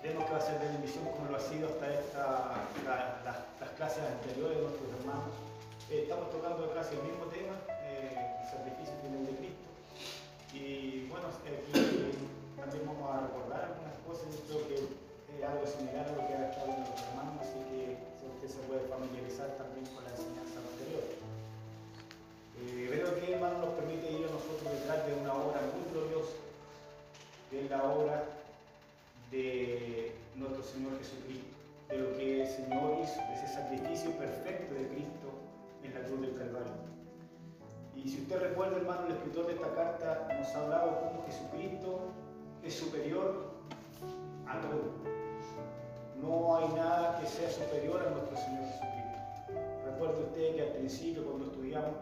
Creemos que va a ser de bendición como lo ha sido hasta esta, las clases anteriores de nuestros hermanos. Eh, estamos tocando casi el mismo tema, eh, el sacrificio final de Cristo. Y bueno, aquí también vamos a recordar algunas cosas, yo creo que es algo similar a lo que ha estado en los hermanos, así que usted se puede familiarizar también con la enseñanza anterior. Eh, creo que hermano nos permite ir a nosotros detrás de una obra muy gloriosa, que es la obra de nuestro Señor Jesucristo, de lo que el Señor hizo, de ese sacrificio perfecto de Cristo en la cruz del Calvario. Y si usted recuerda, hermano, el escritor de esta carta nos ha hablado cómo Jesucristo es superior a todo. No hay nada que sea superior a nuestro Señor Jesucristo. Recuerde usted que al principio, cuando estudiamos,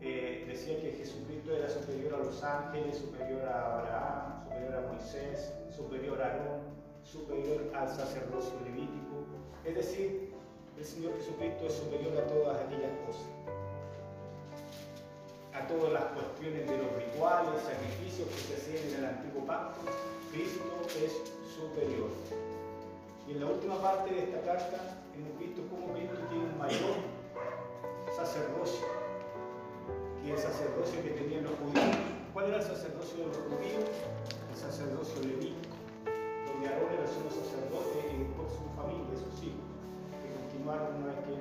eh, decía que Jesucristo era superior a los ángeles, superior a Abraham, superior a Moisés, superior a Aarón, superior al sacerdocio levítico. Es decir, el Señor Jesucristo es superior a todas aquellas cosas. A todas las cuestiones de los rituales, sacrificios que se hacían en el antiguo pacto, Cristo es superior. Y en la última parte de esta carta hemos visto cómo Cristo tiene un mayor sacerdocio que el sacerdocio que tenían los judíos. ¿Cuál era el sacerdocio de los judíos? El sacerdocio levítico de Aarón era sumo sacerdote y después su familia, sus hijos, que continuaron una vez que,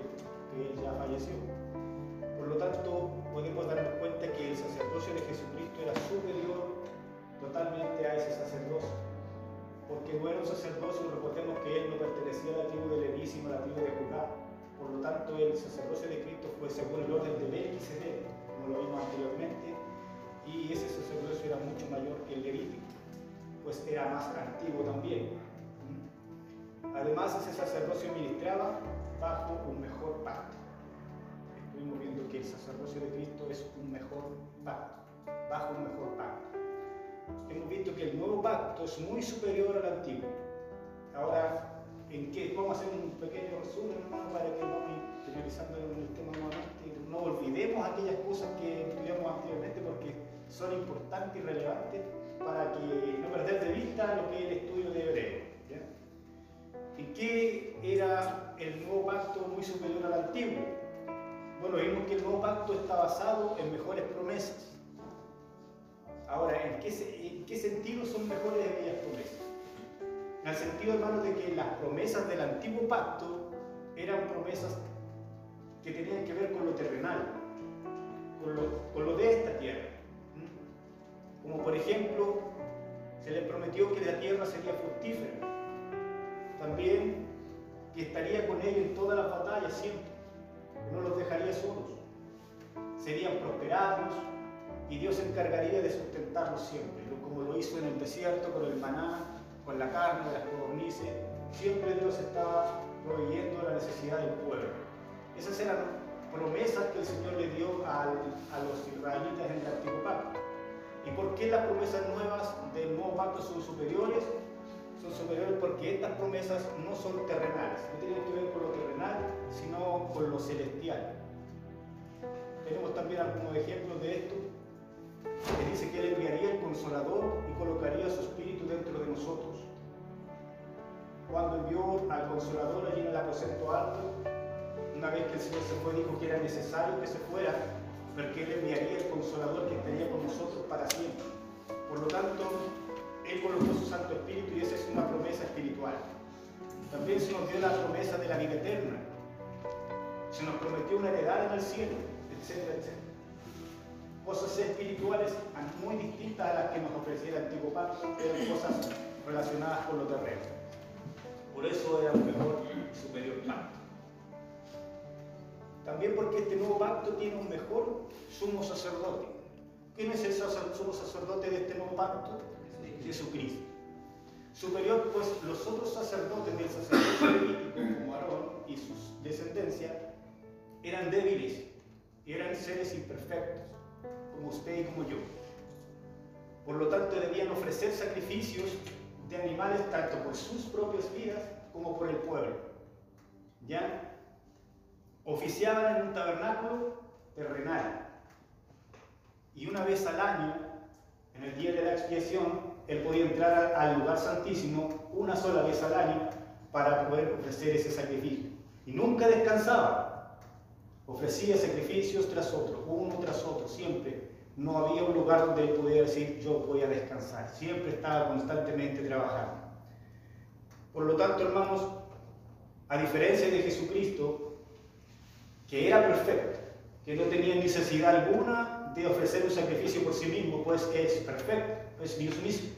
él ya falleció. Por lo tanto, podemos darnos cuenta que el sacerdocio de Jesucristo era superior totalmente a ese sacerdocio. Porque no era un sacerdocio, recordemos que él no pertenecía a la tribu de Leví, sino a la tribu de Judá. Por lo tanto, el sacerdocio de Cristo fue según el orden de Melquisedec, como lo vimos anteriormente, y ese sacerdocio era mucho mayor que el levítico pues era más antiguo también. Además, ese sacerdocio ministraba bajo un mejor pacto. Estuvimos viendo que el sacerdocio de Cristo es un mejor pacto, bajo un mejor pacto. Hemos visto que el nuevo pacto es muy superior al antiguo. Ahora, ¿en qué? Vamos a hacer un pequeño resumen, hermano, para que vamos en el tema nuevamente. No olvidemos aquellas cosas que estudiamos anteriormente porque son importantes y relevantes para que no perder de vista lo que es el estudio de Hebreo. ¿En qué era el nuevo pacto muy superior al antiguo? Bueno, vimos que el nuevo pacto está basado en mejores promesas. Ahora, ¿en qué, en qué sentido son mejores aquellas promesas? En el sentido, hermano, de que las promesas del antiguo pacto eran promesas que tenían que ver con lo terrenal, con lo, con lo de esta tierra. Como por ejemplo, se le prometió que la tierra sería fructífera. También que estaría con ellos en todas las batallas siempre, que no los dejaría solos. Serían prosperados y Dios se encargaría de sustentarlos siempre, como lo hizo en el desierto con el maná, con la carne, las codornices. Siempre Dios estaba proveyendo la necesidad del pueblo. Esas eran promesas que el Señor le dio a los israelitas en el antiguo pacto. ¿Y por qué las promesas nuevas del nuevo pacto son superiores? Son superiores porque estas promesas no son terrenales, no tienen que ver con lo terrenal, sino con lo celestial. Tenemos también algunos ejemplos de esto, que dice que Él enviaría el consolador y colocaría su espíritu dentro de nosotros. Cuando envió al consolador allí en el aposento alto, una vez que el Señor se fue, dijo que era necesario que se fuera porque Él enviaría el consolador que estaría con nosotros para siempre. Por lo tanto, Él colocó su Santo Espíritu y esa es una promesa espiritual. También se nos dio la promesa de la vida eterna. Se nos prometió una heredad en el cielo, etcétera, etcétera. Cosas espirituales muy distintas a las que nos ofrecía el antiguo pacto, eran cosas relacionadas con lo terreno. Por eso era un mejor superior pacto. También porque este nuevo pacto tiene un mejor sumo sacerdote. ¿Quién es el sumo sacerdote de este nuevo pacto? Jesucristo. Superior, pues los otros sacerdotes del sacerdocio levítico, como Aarón y sus descendencia, eran débiles eran seres imperfectos, como usted y como yo. Por lo tanto, debían ofrecer sacrificios de animales tanto por sus propias vidas como por el pueblo. ¿Ya? Oficiaban en un tabernáculo terrenal. Y una vez al año, en el día de la expiación, él podía entrar al lugar santísimo una sola vez al año para poder ofrecer ese sacrificio. Y nunca descansaba. Ofrecía sacrificios tras otro, uno tras otro, siempre. No había un lugar donde él pudiera decir, yo voy a descansar. Siempre estaba constantemente trabajando. Por lo tanto, hermanos, a diferencia de Jesucristo, que era perfecto, que no tenía necesidad alguna de ofrecer un sacrificio por sí mismo, pues es perfecto, es Dios mismo.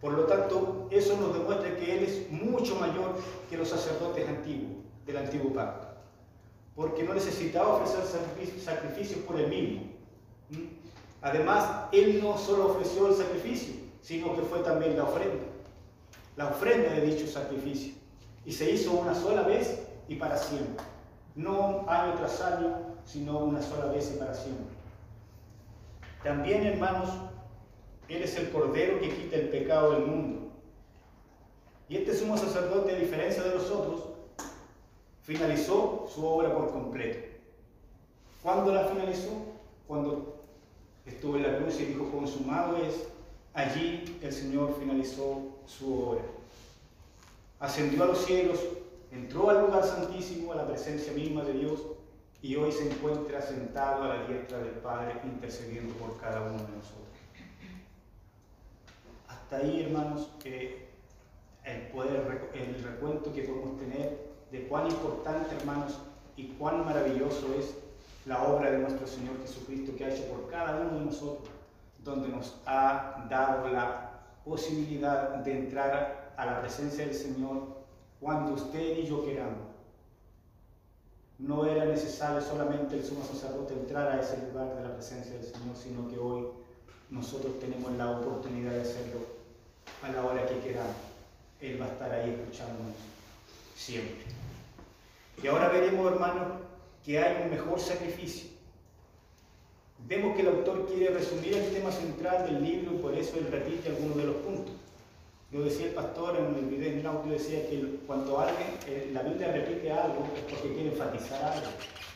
Por lo tanto, eso nos demuestra que Él es mucho mayor que los sacerdotes antiguos, del antiguo pacto, porque no necesitaba ofrecer sacrificios por Él mismo. Además, Él no solo ofreció el sacrificio, sino que fue también la ofrenda, la ofrenda de dicho sacrificio. Y se hizo una sola vez y para siempre. No año tras año, sino una sola vez y para siempre. También, hermanos, Él es el Cordero que quita el pecado del mundo. Y este sumo sacerdote, a diferencia de los otros, finalizó su obra por completo. ¿Cuándo la finalizó? Cuando estuvo en la cruz y dijo, consumado es, allí el Señor finalizó su obra. Ascendió a los cielos, entró al lugar santísimo, a la presencia misma de Dios, y hoy se encuentra sentado a la diestra del Padre intercediendo por cada uno de nosotros. Hasta ahí, hermanos, el, poder, el recuento que podemos tener de cuán importante, hermanos, y cuán maravilloso es la obra de nuestro Señor Jesucristo que ha hecho por cada uno de nosotros, donde nos ha dado la posibilidad de entrar a la presencia del Señor cuando usted y yo queramos no era necesario solamente el sumo sacerdote entrar a ese lugar de la presencia del Señor, sino que hoy nosotros tenemos la oportunidad de hacerlo a la hora que queramos. Él va a estar ahí escuchándonos siempre. Y ahora veremos, hermanos, que hay un mejor sacrificio. Vemos que el autor quiere resumir el tema central del libro y por eso él repite algunos de los puntos. Yo decía el pastor en el video en audio, decía que cuando alguien, eh, la Biblia repite algo es porque quiere enfatizar algo.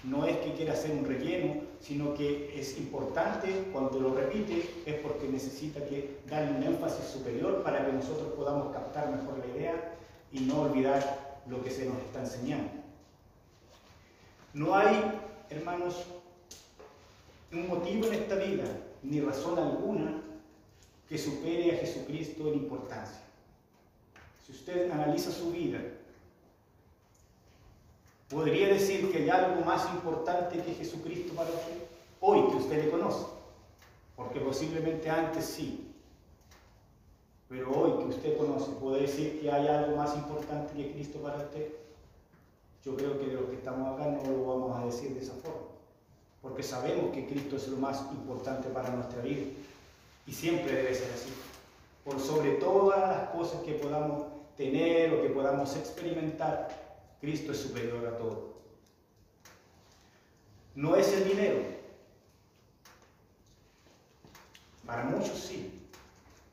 No es que quiera hacer un relleno, sino que es importante cuando lo repite, es porque necesita que darle un énfasis superior para que nosotros podamos captar mejor la idea y no olvidar lo que se nos está enseñando. No hay, hermanos, un motivo en esta vida, ni razón alguna, que supere a Jesucristo en importancia. Si usted analiza su vida, podría decir que hay algo más importante que Jesucristo para usted, hoy que usted le conoce, porque posiblemente antes sí, pero hoy que usted conoce, ¿puede decir que hay algo más importante que Cristo para usted? Yo creo que de los que estamos acá no lo vamos a decir de esa forma, porque sabemos que Cristo es lo más importante para nuestra vida y siempre debe ser así. Por sobre todas las cosas que podamos tener o que podamos experimentar, Cristo es superior a todo. No es el dinero. Para muchos sí,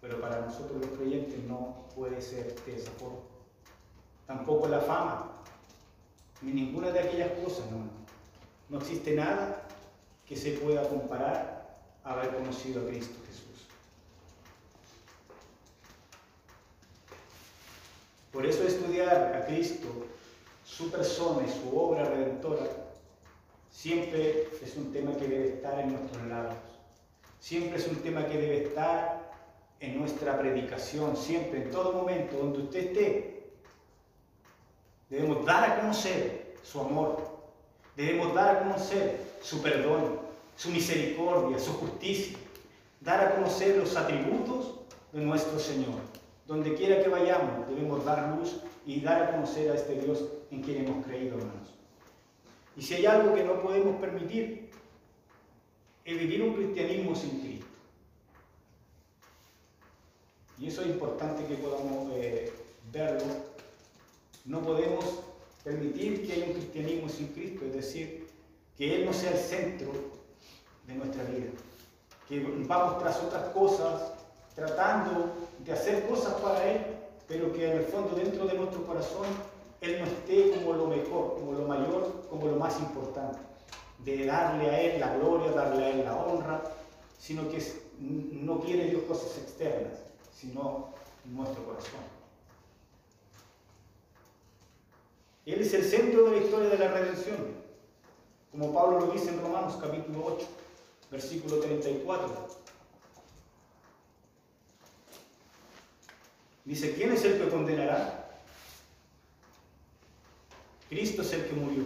pero para nosotros los creyentes no puede ser de esa forma. Tampoco la fama, ni ninguna de aquellas cosas, no. No existe nada que se pueda comparar a haber conocido a Cristo Jesús. Por eso estudiar a Cristo, su persona y su obra redentora, siempre es un tema que debe estar en nuestros labios. Siempre es un tema que debe estar en nuestra predicación, siempre, en todo momento, donde usted esté. Debemos dar a conocer su amor. Debemos dar a conocer su perdón, su misericordia, su justicia. Dar a conocer los atributos de nuestro Señor. Donde quiera que vayamos, debemos dar luz y dar a conocer a este Dios en quien hemos creído, hermanos. Y si hay algo que no podemos permitir, es vivir un cristianismo sin Cristo. Y eso es importante que podamos eh, verlo. No podemos permitir que haya un cristianismo sin Cristo, es decir, que Él no sea el centro de nuestra vida. Que vamos tras otras cosas, tratando de hacer cosas para Él, pero que en el fondo dentro de nuestro corazón Él no esté como lo mejor, como lo mayor, como lo más importante, de darle a Él la gloria, darle a Él la honra, sino que no quiere Dios cosas externas, sino nuestro corazón. Él es el centro de la historia de la redención, como Pablo lo dice en Romanos capítulo 8, versículo 34. Dice, ¿quién es el que condenará? Cristo es el que murió,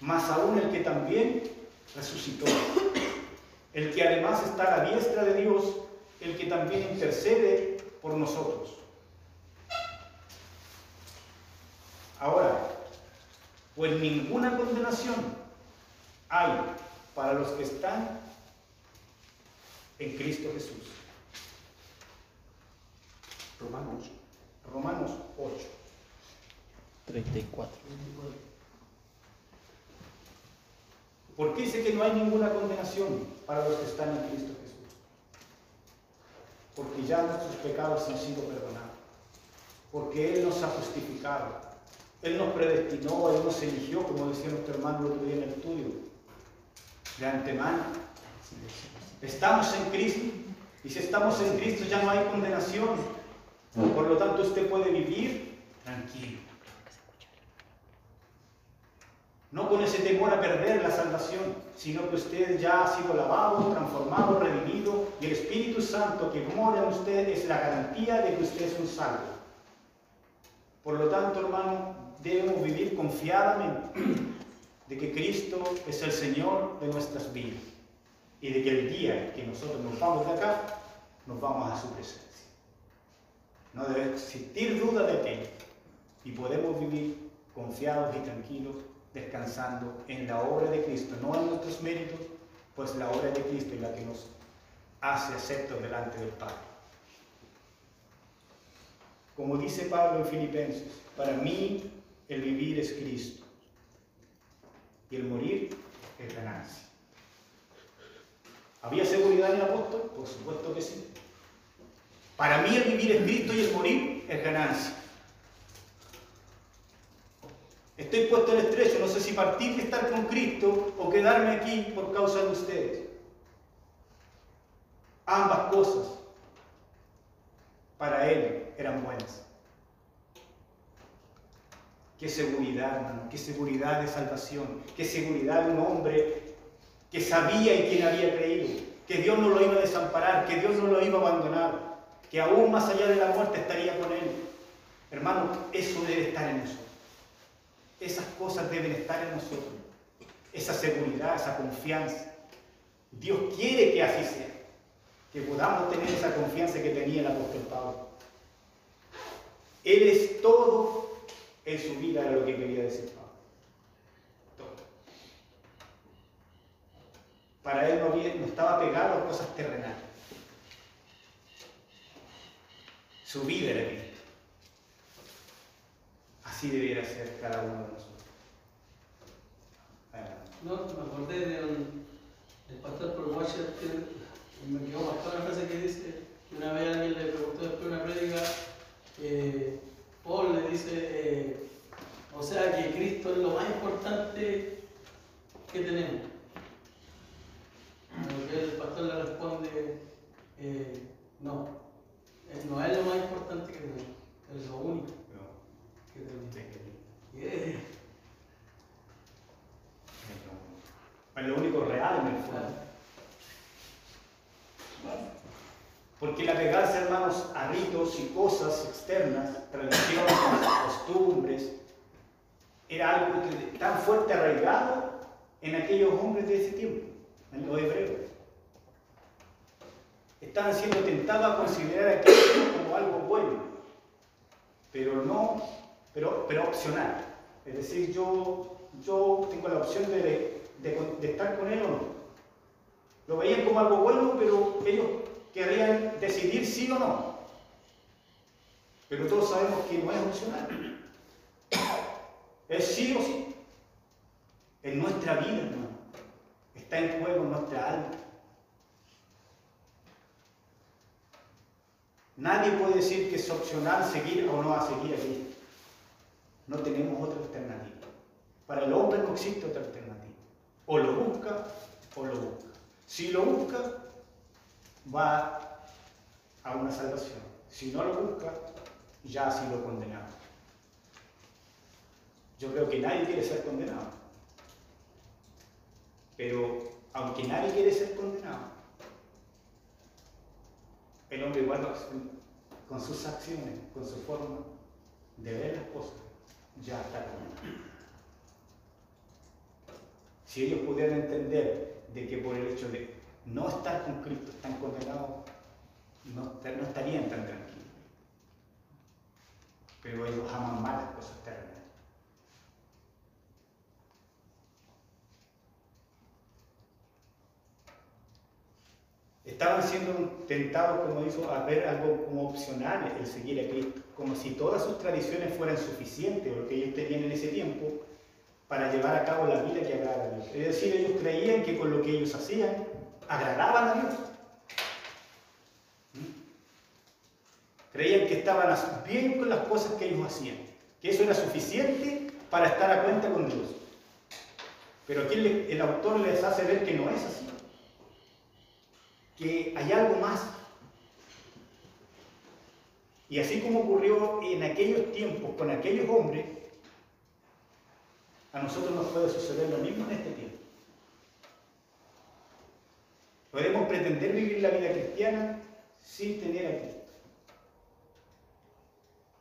más aún el que también resucitó, el que además está a la diestra de Dios, el que también intercede por nosotros. Ahora, pues ninguna condenación hay para los que están en Cristo Jesús. Romanos. Romanos 8. 34. ¿Por qué dice que no hay ninguna condenación para los que están en Cristo Jesús? Porque ya nuestros pecados han sido perdonados. Porque Él nos ha justificado. Él nos predestinó, Él nos eligió, como decía nuestro hermano el otro día en el estudio, de antemano. Estamos en Cristo. Y si estamos en Cristo ya no hay condenación. Por lo tanto, usted puede vivir tranquilo. No con ese temor a perder la salvación, sino que usted ya ha sido lavado, transformado, redimido, y el Espíritu Santo que mora en usted es la garantía de que usted es un salvo. Por lo tanto, hermano, debemos vivir confiadamente de que Cristo es el Señor de nuestras vidas y de que el día que nosotros nos vamos de acá, nos vamos a su presencia. No debe existir duda de aquello y podemos vivir confiados y tranquilos descansando en la obra de Cristo, no en nuestros méritos, pues la obra de Cristo es la que nos hace aceptos delante del Padre. Como dice Pablo en Filipenses, para mí el vivir es Cristo y el morir es ganancia. ¿Había seguridad en el apóstol? Por supuesto que sí. Para mí el vivir es Cristo y el morir es ganancia. Estoy puesto en estrecho, no sé si partir de estar con Cristo o quedarme aquí por causa de ustedes. Ambas cosas para Él eran buenas. Qué seguridad, hermano, qué seguridad de salvación, qué seguridad de un hombre que sabía en quien había creído, que Dios no lo iba a desamparar, que Dios no lo iba a abandonar, que aún más allá de la muerte estaría con Él. Hermano, eso debe estar en nosotros. Esas cosas deben estar en nosotros. Esa seguridad, esa confianza. Dios quiere que así sea. Que podamos tener esa confianza que tenía el apóstol Pablo. Él es todo en su vida, era lo que quería decir Pablo. Para él no, no estaba pegado a cosas terrenales. Su vida era Cristo. Así debiera ser cada uno de nosotros. No, me acordé del pastor por Washington, me quedó marcada una frase que dice que una vez alguien le preguntó después de una prédica, eh, Paul le dice, eh, o sea que Cristo es lo más importante que tenemos. A lo que el pastor le responde, eh, no, no es lo más importante que tenemos, es lo único No, que tenemos. Yeah. Es lo único real en el fondo. Porque el apegarse, hermanos, a ritos y cosas externas, tradiciones, costumbres, era algo que- tan fuerte arraigado en aquellos hombres de ese tiempo, en los hebreos. Estaban siendo tentados a considerar aquello como algo bueno, pero no, pero, pero opcional. Es decir, yo, yo tengo la opción de, de- de estar con él o no. Lo veían como algo bueno, pero ellos querrían decidir sí o no. Pero todos sabemos que no es opcional. Es sí o sí. En nuestra vida, hermano. Está en juego nuestra alma. Nadie puede decir que es opcional seguir o no a seguir a Cristo. No tenemos otra alternativa. Para el hombre no existe otra alternativa. O lo busca o lo busca. Si lo busca, va a una salvación. Si no lo busca, ya ha sido condenado. Yo creo que nadie quiere ser condenado. Pero aunque nadie quiere ser condenado, el hombre igual con sus acciones, con su forma de ver las cosas, ya está condenado. Si ellos pudieran entender de que por el hecho de no estar con Cristo están condenados, no, estarían tan tranquilos. Pero ellos aman más las cosas terrenales. Estaban siendo tentados, como hizo, a ver algo como opcional el seguir a Cristo, como si todas sus tradiciones fueran suficientes, lo que ellos tenían en ese tiempo, para llevar a cabo la vida que agrada a Dios. Es decir, ellos creían que con lo que ellos hacían, agradaban a Dios. ¿Mm? Creían que estaban bien con las cosas que ellos hacían, que eso era suficiente para estar a cuenta con Dios. Pero aquí el autor les hace ver que no es así que hay algo más. Y así como ocurrió en aquellos tiempos con aquellos hombres, a nosotros nos puede suceder lo mismo en este tiempo. Podemos pretender vivir la vida cristiana sin tener a Cristo.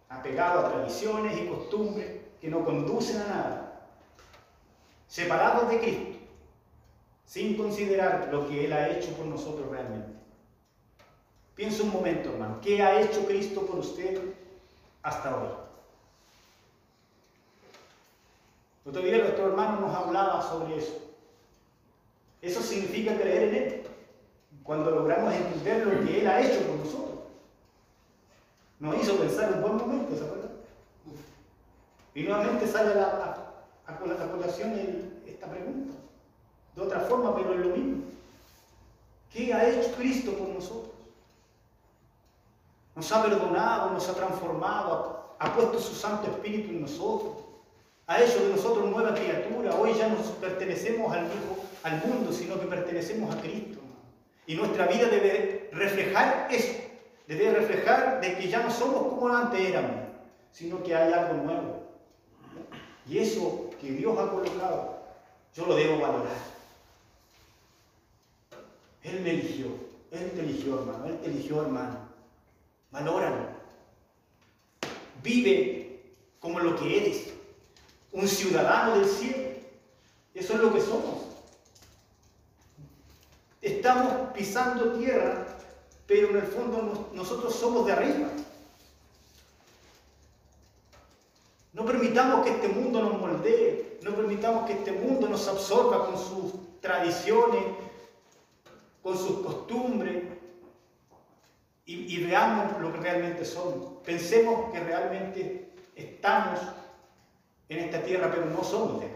Apegado a tradiciones y costumbres que no conducen a nada. Separados de Cristo sin considerar lo que Él ha hecho por nosotros realmente. Piensa un momento, hermano, ¿qué ha hecho Cristo por usted hasta hoy? Otro día nuestro hermano nos hablaba sobre eso. Eso significa creer en Él. Cuando logramos entender lo que Él ha hecho por nosotros. Nos hizo pensar un buen momento, ¿se acuerdan? Y nuevamente sale a, la, a, colación esta pregunta de otra forma, pero es lo mismo. ¿Qué ha hecho Cristo por nosotros? Nos ha perdonado, nos ha transformado, ha puesto su Santo Espíritu en nosotros, ha hecho de nosotros nueva criatura. Hoy ya no pertenecemos al, al mundo, sino que pertenecemos a Cristo. Y nuestra vida debe reflejar eso, debe reflejar de que ya no somos como antes éramos, sino que hay algo nuevo. Y eso que Dios ha colocado, yo lo debo valorar. Él me eligió, Él te eligió, hermano, Él te eligió, hermano. Valóralo. Vive como lo que eres, un ciudadano del cielo. Eso es lo que somos. Estamos pisando tierra, pero en el fondo nosotros somos de arriba. No permitamos que este mundo nos moldee, no permitamos que este mundo nos absorba con sus tradiciones, con sus costumbres y, veamos lo que realmente somos. Pensemos que realmente estamos en esta tierra, pero no somos de acá.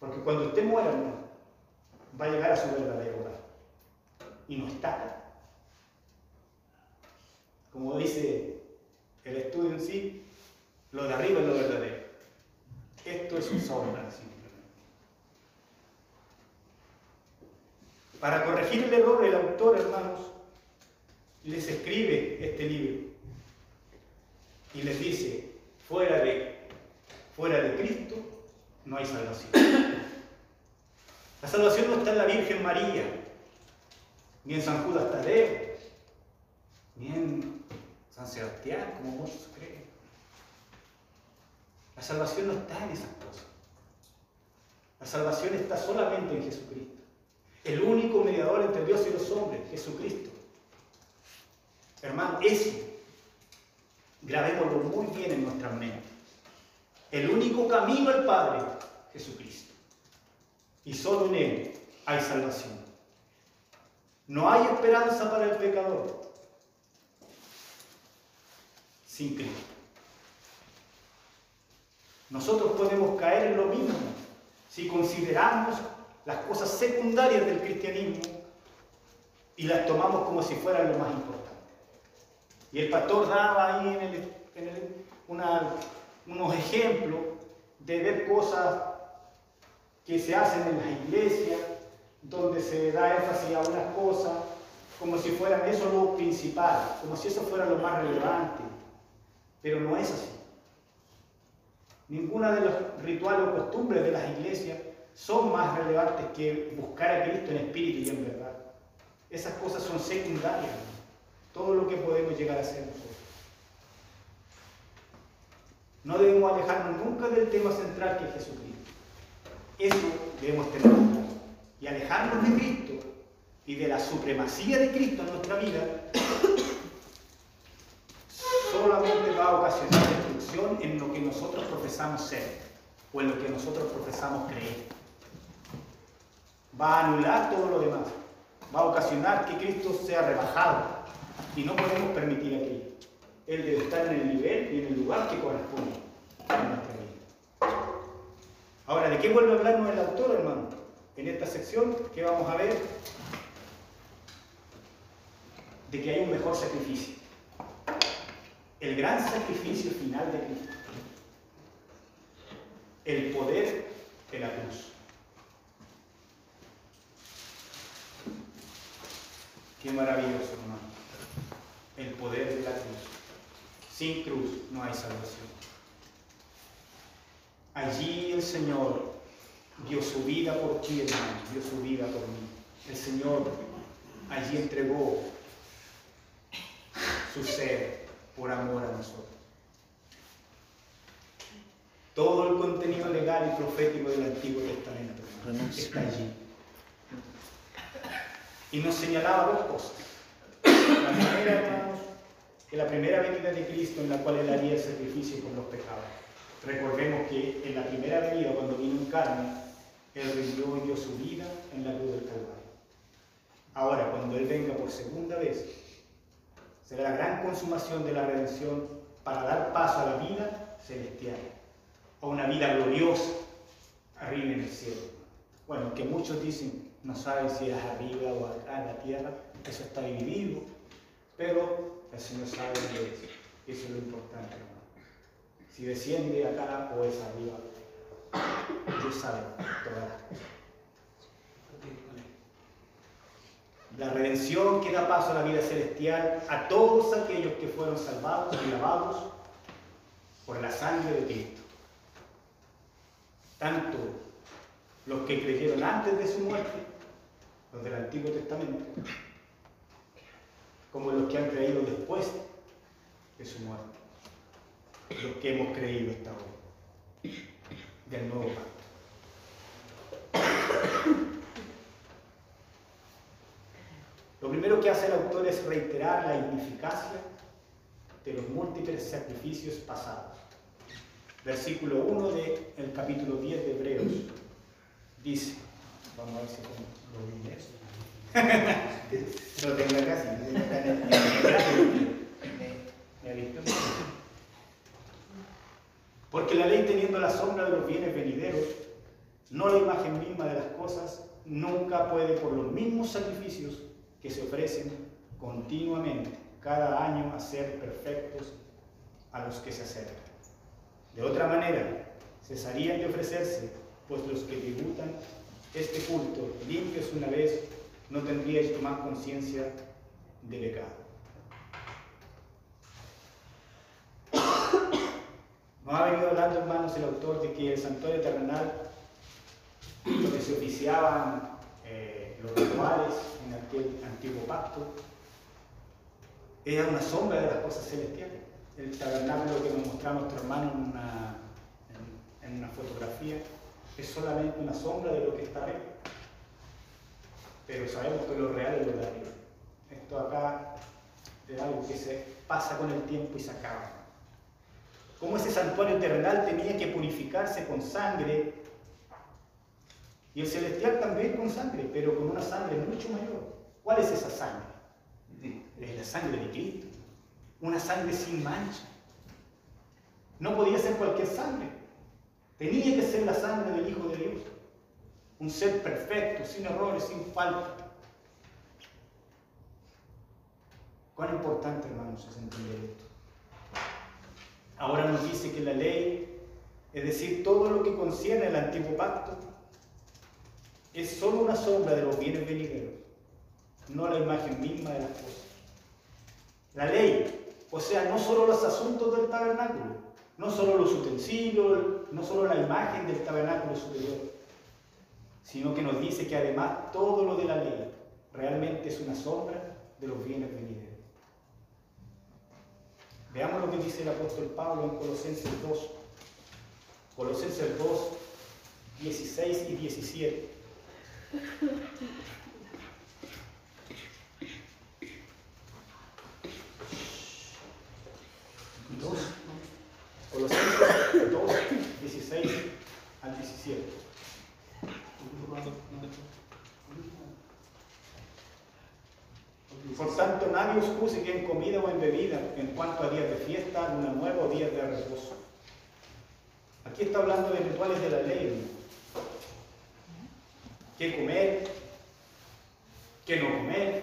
Porque cuando usted muera, va a llegar a su verdadero hogar. Y no está. Como dice el estudio en sí, lo de arriba es lo verdadero. Esto es un sombra, ¿sí? Para corregir el error, el autor, hermanos, les escribe este libro y les dice, fuera de, fuera de Cristo no hay salvación. La salvación no está en la Virgen María, ni en San Judas Tadeo, ni en San Sebastián, como muchos creen. La salvación no está en esas cosas. La salvación está solamente en Jesucristo. El único mediador entre Dios y los hombres, Jesucristo. Hermano, eso, grabémoslo muy bien en nuestras mentes. El único camino al Padre, Jesucristo. Y solo en Él hay salvación. No hay esperanza para el pecador sin Cristo. Nosotros podemos caer en lo mismo si consideramos las cosas secundarias del cristianismo y las tomamos como si fueran lo más importante. Y el pastor daba ahí en, el, unos ejemplos de ver cosas que se hacen en las iglesias, donde se da énfasis a unas cosas como si fueran eso lo principal, como si eso fuera lo más relevante, pero no es así. Ninguna de los rituales o costumbres de las iglesias son más relevantes que buscar a Cristo en espíritu y en verdad. Esas cosas son secundarias, todo lo que podemos llegar a ser nosotros. No debemos alejarnos nunca del tema central que es Jesucristo. Eso debemos tener claro. Y alejarnos de Cristo y de la supremacía de Cristo en nuestra vida solamente va a ocasionar destrucción en lo que nosotros profesamos ser o en lo que nosotros profesamos creer. Va a anular todo lo demás. Va a ocasionar que Cristo sea rebajado y no podemos permitir aquello. Él debe estar en el nivel y en el lugar que corresponde a nuestra vida. Ahora, ¿de qué vuelve a hablarnos el autor, hermano? En esta sección que vamos a ver, de que hay un mejor sacrificio. El gran sacrificio final de Cristo. El poder de la cruz. Qué maravilloso, hermano. El poder de la cruz. Sin cruz no hay salvación. Allí el Señor dio su vida por ti, hermano, dio su vida por mí. El Señor allí entregó su ser por amor a nosotros. Todo el contenido legal y profético del Antiguo Testamento está allí. Y nos señalaba dos cosas. La primera, hermanos, que la primera venida de Cristo en la cual Él haría el sacrificio por los pecados. Recordemos que en la primera venida, cuando vino en carne, Él rindió y dio su vida en la cruz del Calvario. Ahora, cuando Él venga por segunda vez, será la gran consumación de la redención para dar paso a la vida celestial, a una vida gloriosa arriba en el cielo. Bueno, que muchos dicen, no saben si es arriba o acá en la tierra, eso está dividido, pero el Señor sabe que eso es lo importante, hermano. Si desciende acá o es arriba, Dios sabe todas las cosas. La redención que da paso a la vida celestial a todos aquellos que fueron salvados y lavados por la sangre de Cristo. Tanto los que creyeron antes de su muerte, los del Antiguo Testamento, como los que han creído después de su muerte, los que hemos creído hasta hoy, del nuevo pacto. Lo primero que hace el autor es reiterar la ineficacia de los múltiples sacrificios pasados. Versículo 1 del capítulo 10 de Hebreos dice, vamos a ver si lo vi lo tengo acá, ¿Me ha visto? Porque la ley teniendo la sombra de los bienes venideros, no la imagen misma de las cosas, nunca puede por los mismos sacrificios que se ofrecen continuamente cada año a ser perfectos a los que se acercan. De otra manera, cesarían de ofrecerse, pues los que tributan este culto limpios una vez no tendríais más conciencia de pecado. Nos ha venido hablando, hermanos, el autor de que el santuario terrenal, donde se oficiaban eh, los rituales, aquel antiguo pacto, era una sombra de las cosas celestiales. El tabernáculo que nos mostraba nuestro hermano en una, en, una fotografía es solamente una sombra de lo que está arriba. Pero sabemos que lo real es lo de. Esto acá es algo que se pasa con el tiempo y se acaba. Como ese santuario terrenal tenía que purificarse con sangre y el celestial también con sangre, pero con una sangre mucho mayor. ¿Cuál es esa sangre? Es la sangre de Cristo. Una sangre sin mancha. No podía ser cualquier sangre. Tenía que ser la sangre del Hijo de Dios. Un ser perfecto, sin errores, sin falta. Cuán importante, hermanos, es entender esto. Ahora nos dice que la ley, es decir, todo lo que concierne el antiguo pacto, es solo una sombra de los bienes venideros no la imagen misma de las cosas. La ley, o sea, no solo los asuntos del tabernáculo, no solo los utensilios, no solo la imagen del tabernáculo superior, sino que nos dice que además todo lo de la ley realmente es una sombra de los bienes venideros. Veamos lo que dice el apóstol Pablo en Colosenses 2. Colosenses 2, 16 y 17. Dos. Colosenses 2, 16 al 17. Por tanto, nadie os juzgue en comida o en bebida en cuanto a días de fiesta, luna nueva o días de reposo. Aquí está hablando de rituales de la ley. ¿Qué comer? ¿Qué no comer?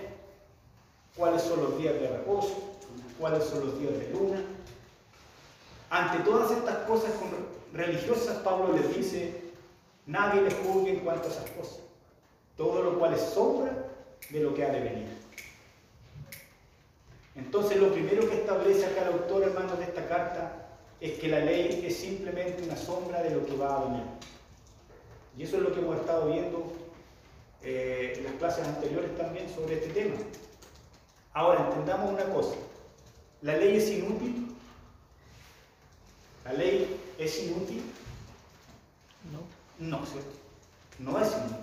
¿Cuáles son los días de reposo? ¿Cuáles son los días de luna? Ante todas estas cosas religiosas, Pablo les dice, nadie les juzgue en cuanto a esas cosas. Todo lo cual es sombra de lo que ha de venir. Entonces lo primero que establece acá el autor, hermanos, de esta carta es que la ley es simplemente una sombra de lo que va a venir. Y eso es lo que hemos estado viendo eh, en las clases anteriores también sobre este tema. Ahora, entendamos una cosa. ¿La ley es inútil? ¿La ley es inútil? No. No, ¿cierto? No es inútil.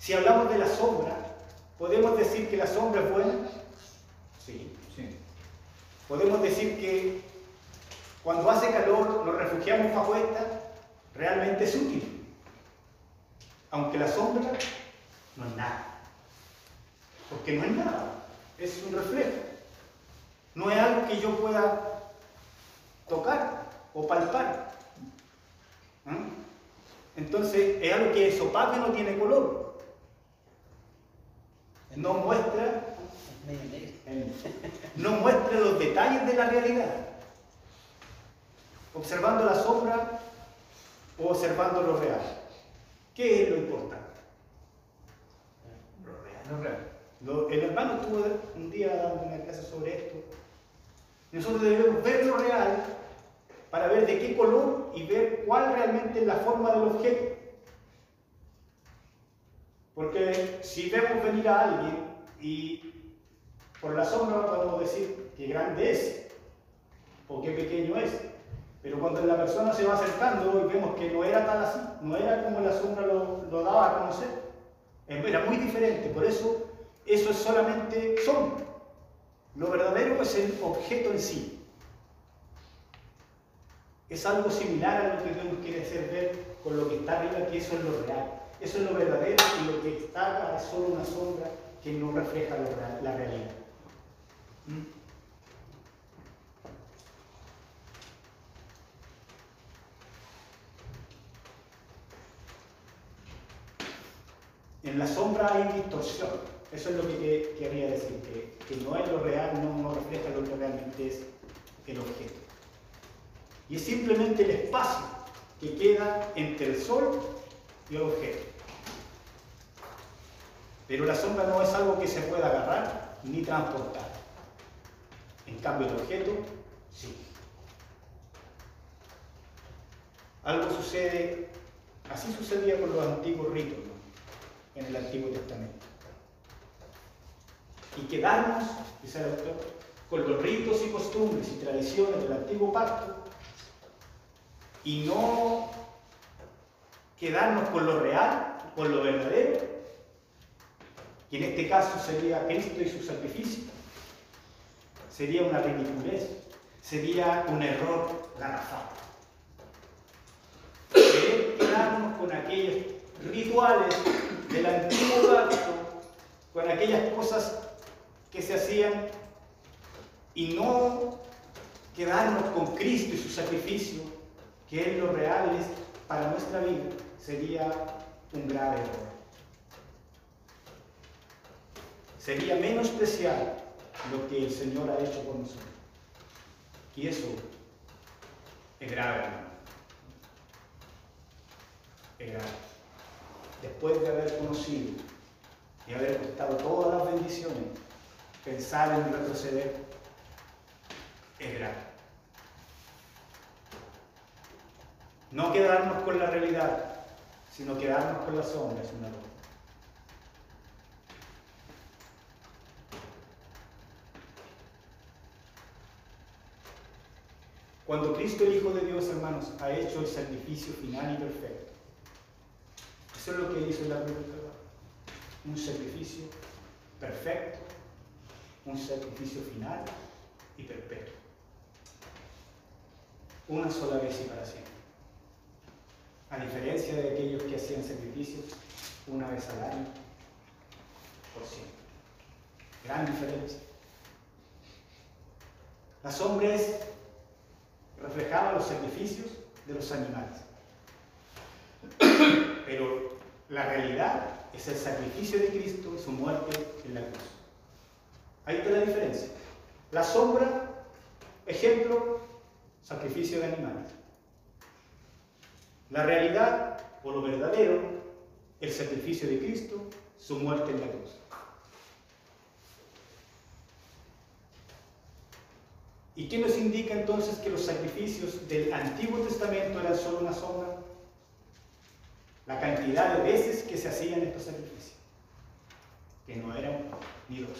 Si hablamos de la sombra, ¿podemos decir que la sombra es buena? Sí. Podemos decir que cuando hace calor nos refugiamos bajo esta, realmente es útil. Aunque la sombra no es nada. Porque no es nada, es un reflejo. No es algo que yo pueda tocar o palpar. ¿Mm? Entonces es algo que es opaco y no tiene color. No muestra no muestre los detalles de la realidad, observando la sombra o observando lo real. ¿Qué es lo importante? Lo real. Lo real. el hermano estuvo un día dando una clase sobre esto. Nosotros debemos ver lo real para ver de qué color y ver cuál realmente es la forma del objeto. Porque si vemos venir a alguien y por la sombra podemos decir qué grande es o qué pequeño es. Pero cuando la persona se va acercando y vemos que no era tal así, no era como la sombra lo, lo daba a conocer, era muy diferente. Por eso, eso es solamente sombra. Lo verdadero es el objeto en sí. Es algo similar a lo que Dios quiere hacer ver con lo que está arriba, que eso es lo real. Eso es lo verdadero y lo que está acá es solo una sombra que no refleja la realidad. En la sombra hay distorsión. Eso es lo que quería decir, que, no es lo real, no, no refleja lo que realmente es el objeto. Y es simplemente el espacio que queda entre el sol y el objeto. Pero la sombra no es algo que se pueda agarrar ni transportar. En cambio, el objeto, sí. Algo sucede, así sucedía con los antiguos ritos en el Antiguo Testamento. Y quedarnos, dice el autor, con los ritos y costumbres y tradiciones del antiguo pacto y no quedarnos con lo real, con lo verdadero, y en este caso sería Cristo y su sacrificio, sería una ridiculez, sería un error garrafal. Querer quedarnos con aquellos rituales del antiguo pacto, con aquellas cosas que se hacían y no quedarnos con Cristo y su sacrificio, que es lo real para nuestra vida, sería un grave error. Sería menospreciar lo que el Señor ha hecho por nosotros. Y eso es grave. Es grave. Después de haber conocido y haber costado todas las bendiciones, pensar en retroceder es grave. No quedarnos con la realidad, sino quedarnos con la sombra es una locura. Cuando Cristo el Hijo de Dios, hermanos, ha hecho el sacrificio final y perfecto. Eso es lo que hizo en la cruz Un sacrificio perfecto, un sacrificio final y perpetuo. Una sola vez y para siempre. A diferencia de aquellos que hacían sacrificios una vez al año, por siempre. Gran diferencia. Las hombres reflejaba los sacrificios de los animales. Pero la realidad es el sacrificio de Cristo y su muerte en la cruz. Ahí está la diferencia. La sombra, ejemplo, sacrificio de animales. La realidad, o lo verdadero, el sacrificio de Cristo, su muerte en la cruz. ¿Y qué nos indica entonces que los sacrificios del Antiguo Testamento eran solo una sombra? La cantidad de veces que se hacían estos sacrificios, que no eran ni dos,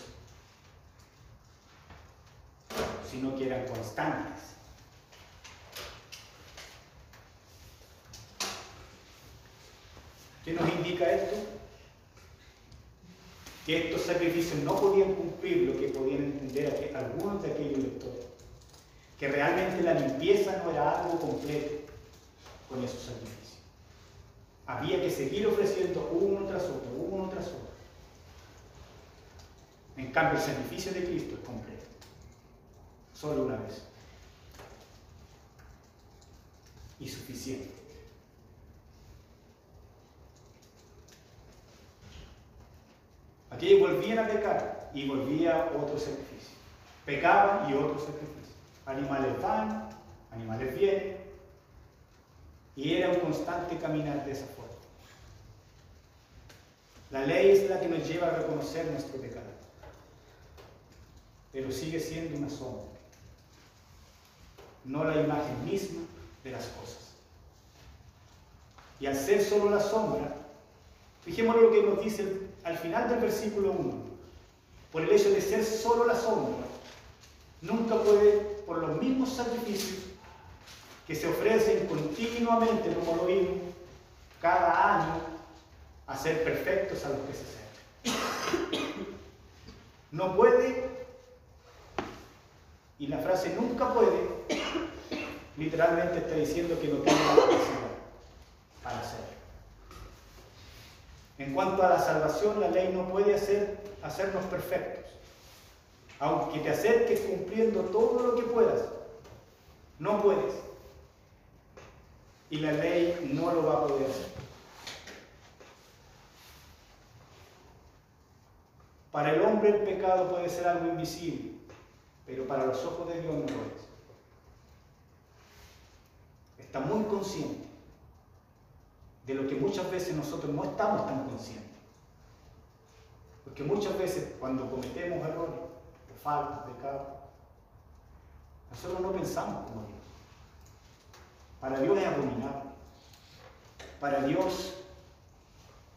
sino que eran constantes. ¿Qué nos indica esto? Que estos sacrificios no podían cumplir lo que podían entender algunos de aquellos lectores que realmente la limpieza no era algo completo con esos sacrificios. Había que seguir ofreciendo uno tras otro, uno tras otro. En cambio, el sacrificio de Cristo es completo. Solo una vez. Y suficiente. Aquellos volvían a pecar y volvía otro sacrificio. Pecaban y otro sacrificio. Animales van, animales vienen. Y era un constante caminar de esa forma. La ley es la que nos lleva a reconocer nuestro pecado. Pero sigue siendo una sombra. No la imagen misma de las cosas. Y al ser solo la sombra, fijémonos lo que nos dice al final del versículo 1. Por el hecho de ser solo la sombra, nunca puede por los mismos sacrificios que se ofrecen continuamente, como lo vimos, cada año, a ser perfectos a los que se acercan. No puede, y la frase nunca puede, literalmente está diciendo que no tiene la capacidad para hacerlo. En cuanto a la salvación, la ley no puede hacer, hacernos perfectos aunque te acerques cumpliendo todo lo que puedas, no puedes. Y la ley no lo va a poder hacer. Para el hombre el pecado puede ser algo invisible, pero para los ojos de Dios no lo es. Está muy consciente de lo que muchas veces nosotros no estamos tan conscientes. Porque muchas veces cuando cometemos errores, falta, pecado. Nosotros no pensamos como Dios. Para Dios es abominable. Para Dios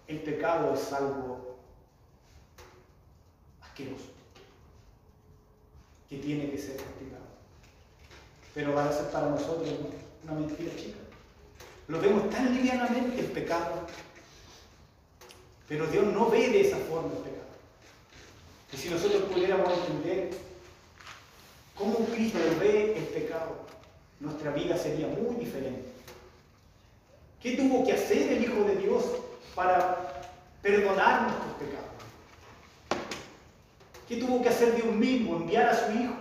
el pecado es algo asqueroso, que tiene que ser castigado. Pero va a ser para nosotros una mentira chica. Lo vemos tan livianamente el pecado, pero Dios no ve de esa forma el pecado. Y si nosotros pudiéramos entender cómo Cristo ve el pecado, nuestra vida sería muy diferente. ¿Qué tuvo que hacer el Hijo de Dios para perdonar nuestros pecados? ¿Qué tuvo que hacer Dios mismo? Enviar a su Hijo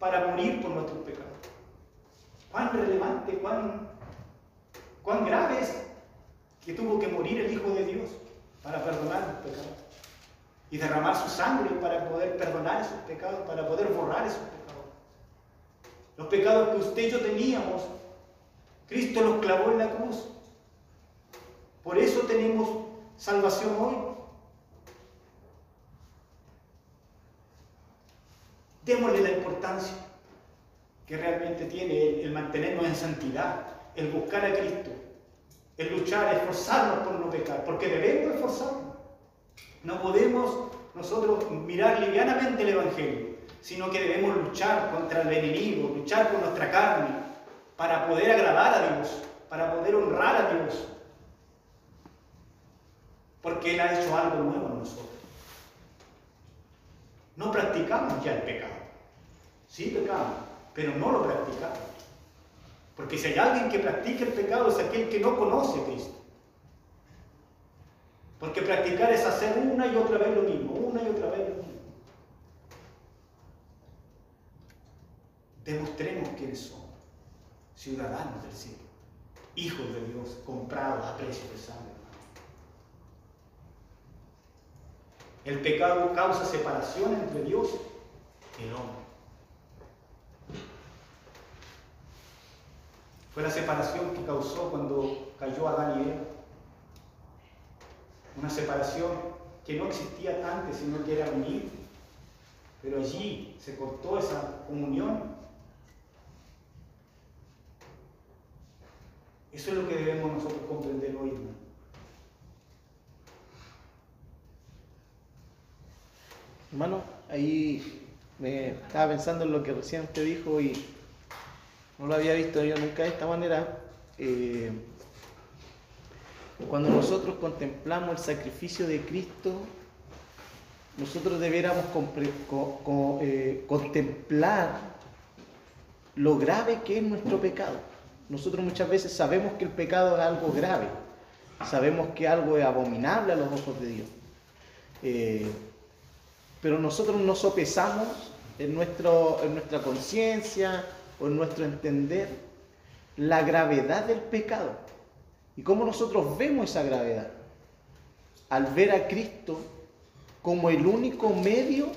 para morir por nuestros pecados. ¿Cuán relevante, cuán, cuán grave es que tuvo que morir el Hijo de Dios para perdonar los pecados y derramar su sangre para poder perdonar esos pecados, para poder borrar esos pecados. Los pecados que usted y yo teníamos, Cristo los clavó en la cruz. Por eso tenemos salvación hoy. Démosle la importancia que realmente tiene el mantenernos en santidad, el buscar a Cristo, el luchar, esforzarnos por no pecar, porque debemos esforzarnos. No podemos nosotros mirar livianamente el Evangelio, sino que debemos luchar contra el enemigo, luchar con nuestra carne, para poder agradar a Dios, para poder honrar a Dios, porque Él ha hecho algo nuevo en nosotros. No practicamos ya el pecado. Sí pecamos, pero no lo practicamos. Porque si hay alguien que practica el pecado es aquel que no conoce a Cristo. Porque practicar es hacer una y otra vez lo mismo, una y otra vez lo mismo. Demostremos quiénes somos, ciudadanos del cielo, hijos de Dios, comprados a precio de sangre. El pecado causa separación entre Dios y el hombre. Fue la separación que causó cuando cayó Adán y Eva. Una separación que no existía antes, sino que era unir. Pero allí se cortó esa comunión. Eso es lo que debemos nosotros comprender hoy, Hermano, ahí me estaba pensando en lo que recién te dijo y no lo había visto yo nunca de esta manera. Eh, cuando nosotros contemplamos el sacrificio de Cristo, nosotros debiéramos eh, contemplar lo grave que es nuestro pecado. Nosotros muchas veces sabemos que el pecado es algo grave, sabemos que algo es abominable a los ojos de Dios. Eh, pero nosotros no sopesamos en, nuestro, en nuestra conciencia o en nuestro entender la gravedad del pecado. ¿Y cómo nosotros vemos esa gravedad? Al ver a Cristo como el único medio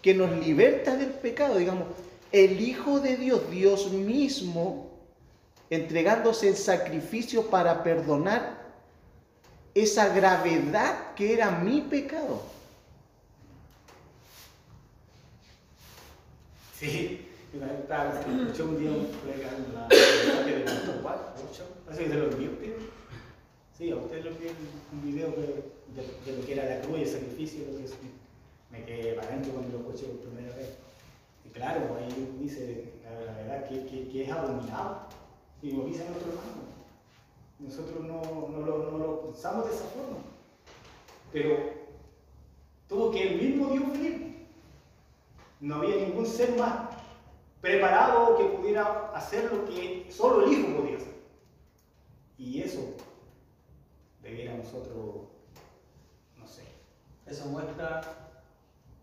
que nos liberta del pecado, digamos, el Hijo de Dios, Dios mismo, entregándose en sacrificio para perdonar esa gravedad que era mi pecado. Sí, estaba, escuché un día un colega en la mensaje de Pastor parece que se lo envió usted. Sí, a usted lo que un video de, de, lo que era la cruz y el sacrificio, lo que es, me quedé para adentro cuando lo escuché por primera vez. Y claro, ahí dice la, verdad que, que, que, es abominable. Y lo dice nuestro hermano. Nosotros no, no, lo, no lo pensamos de esa forma. Pero tuvo que el mismo Dios venir no había ningún ser más preparado que pudiera hacer lo que solo el Hijo podía hacer. Y eso debiera nosotros, no sé. Eso muestra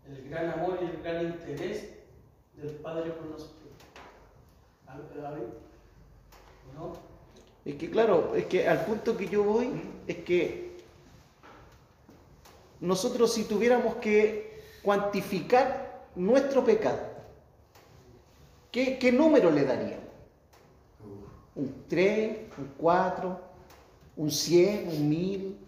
el gran amor y el gran interés del Padre por nosotros. ¿No? Es que claro, es que al punto que yo voy es que nosotros si tuviéramos que cuantificar nuestro pecado, ¿qué, número le daría? ¿Un 3, un 4, un 100, un 1000?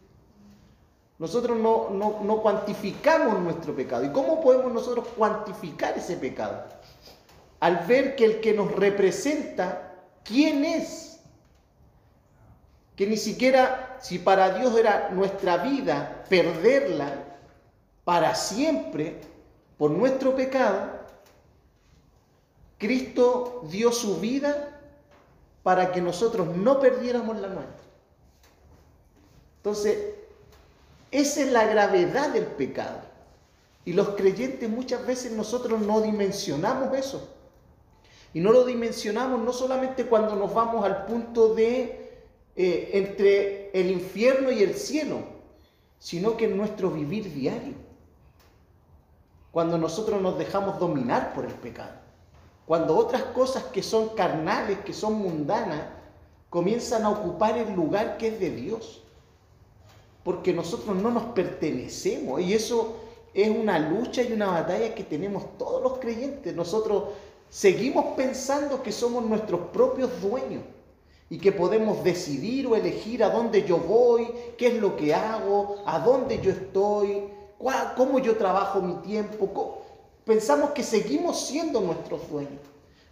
Nosotros no, no, cuantificamos nuestro pecado. ¿Y cómo podemos nosotros cuantificar ese pecado? Al ver que el que nos representa, ¿quién es? Que ni siquiera, si para Dios era nuestra vida perderla para siempre, por nuestro pecado, Cristo dio su vida para que nosotros no perdiéramos la nuestra. Entonces, esa es la gravedad del pecado. Y los creyentes muchas veces nosotros no dimensionamos eso. Y no lo dimensionamos no solamente cuando nos vamos al punto de eh, entre el infierno y el cielo, sino que en nuestro vivir diario cuando nosotros nos dejamos dominar por el pecado. Cuando otras cosas que son carnales, que son mundanas, comienzan a ocupar el lugar que es de Dios. Porque nosotros no nos pertenecemos. Y eso es una lucha y una batalla que tenemos todos los creyentes. Nosotros seguimos pensando que somos nuestros propios dueños y que podemos decidir o elegir a dónde yo voy, qué es lo que hago, a dónde yo estoy, cómo yo trabajo mi tiempo. Pensamos que seguimos siendo nuestros dueños,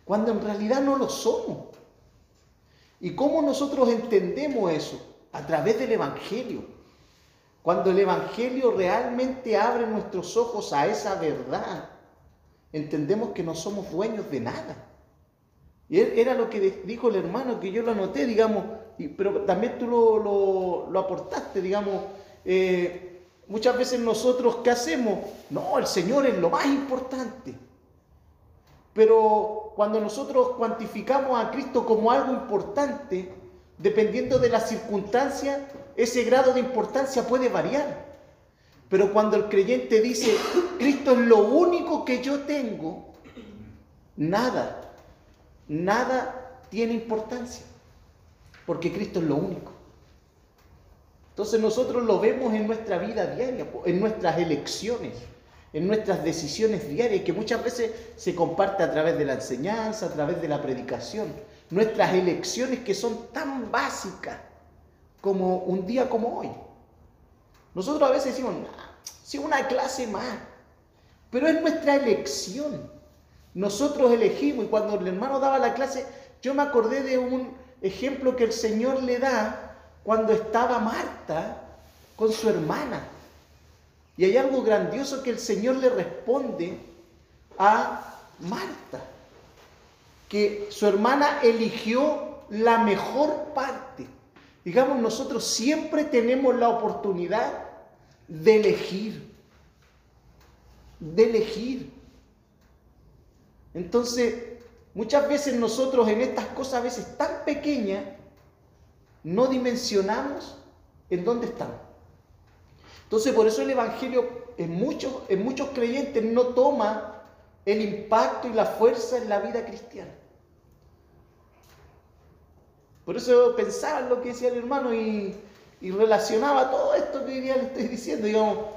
cuando en realidad no lo somos. ¿Y cómo nosotros entendemos eso? A través del Evangelio. Cuando el Evangelio realmente abre nuestros ojos a esa verdad, entendemos que no somos dueños de nada. Y era lo que dijo el hermano, que yo lo anoté, digamos, pero también tú lo, aportaste, digamos. Eh, muchas veces nosotros, ¿qué hacemos? No, el Señor es lo más importante. Pero cuando nosotros cuantificamos a Cristo como algo importante, dependiendo de las circunstancias, ese grado de importancia puede variar. Pero cuando el creyente dice, Cristo es lo único que yo tengo, nada, nada tiene importancia, porque Cristo es lo único. Entonces nosotros lo vemos en nuestra vida diaria, en nuestras elecciones en nuestras decisiones diarias, que muchas veces se comparte a través de la enseñanza, a través de la predicación. Nuestras elecciones que son tan básicas como un día como hoy. Nosotros a veces decimos, si una clase más, pero es nuestra elección. Nosotros elegimos y cuando el hermano daba la clase, yo me acordé de un ejemplo que el Señor le da cuando estaba Marta con su hermana. Y hay algo grandioso que el Señor le responde a Marta, que su hermana eligió la mejor parte. Digamos, nosotros siempre tenemos la oportunidad de elegir, de elegir. Entonces, muchas veces nosotros en estas cosas a veces tan pequeñas, no dimensionamos en dónde estamos. Entonces, por eso el Evangelio en muchos, en muchos creyentes no toma el impacto y la fuerza en la vida cristiana. Por eso pensaba en lo que decía el hermano y, relacionaba todo esto que hoy día le estoy diciendo.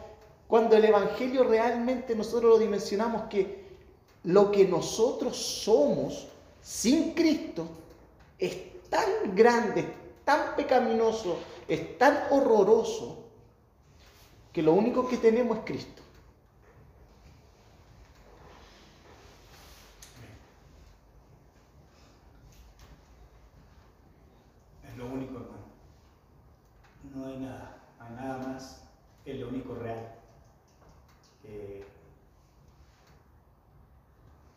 Cuando el Evangelio realmente nosotros lo dimensionamos que lo que nosotros somos sin Cristo es tan grande, tan pecaminoso, es tan horroroso, que lo único que tenemos es Cristo. Es lo único, hermano. No hay nada, hay nada más, es lo único real que,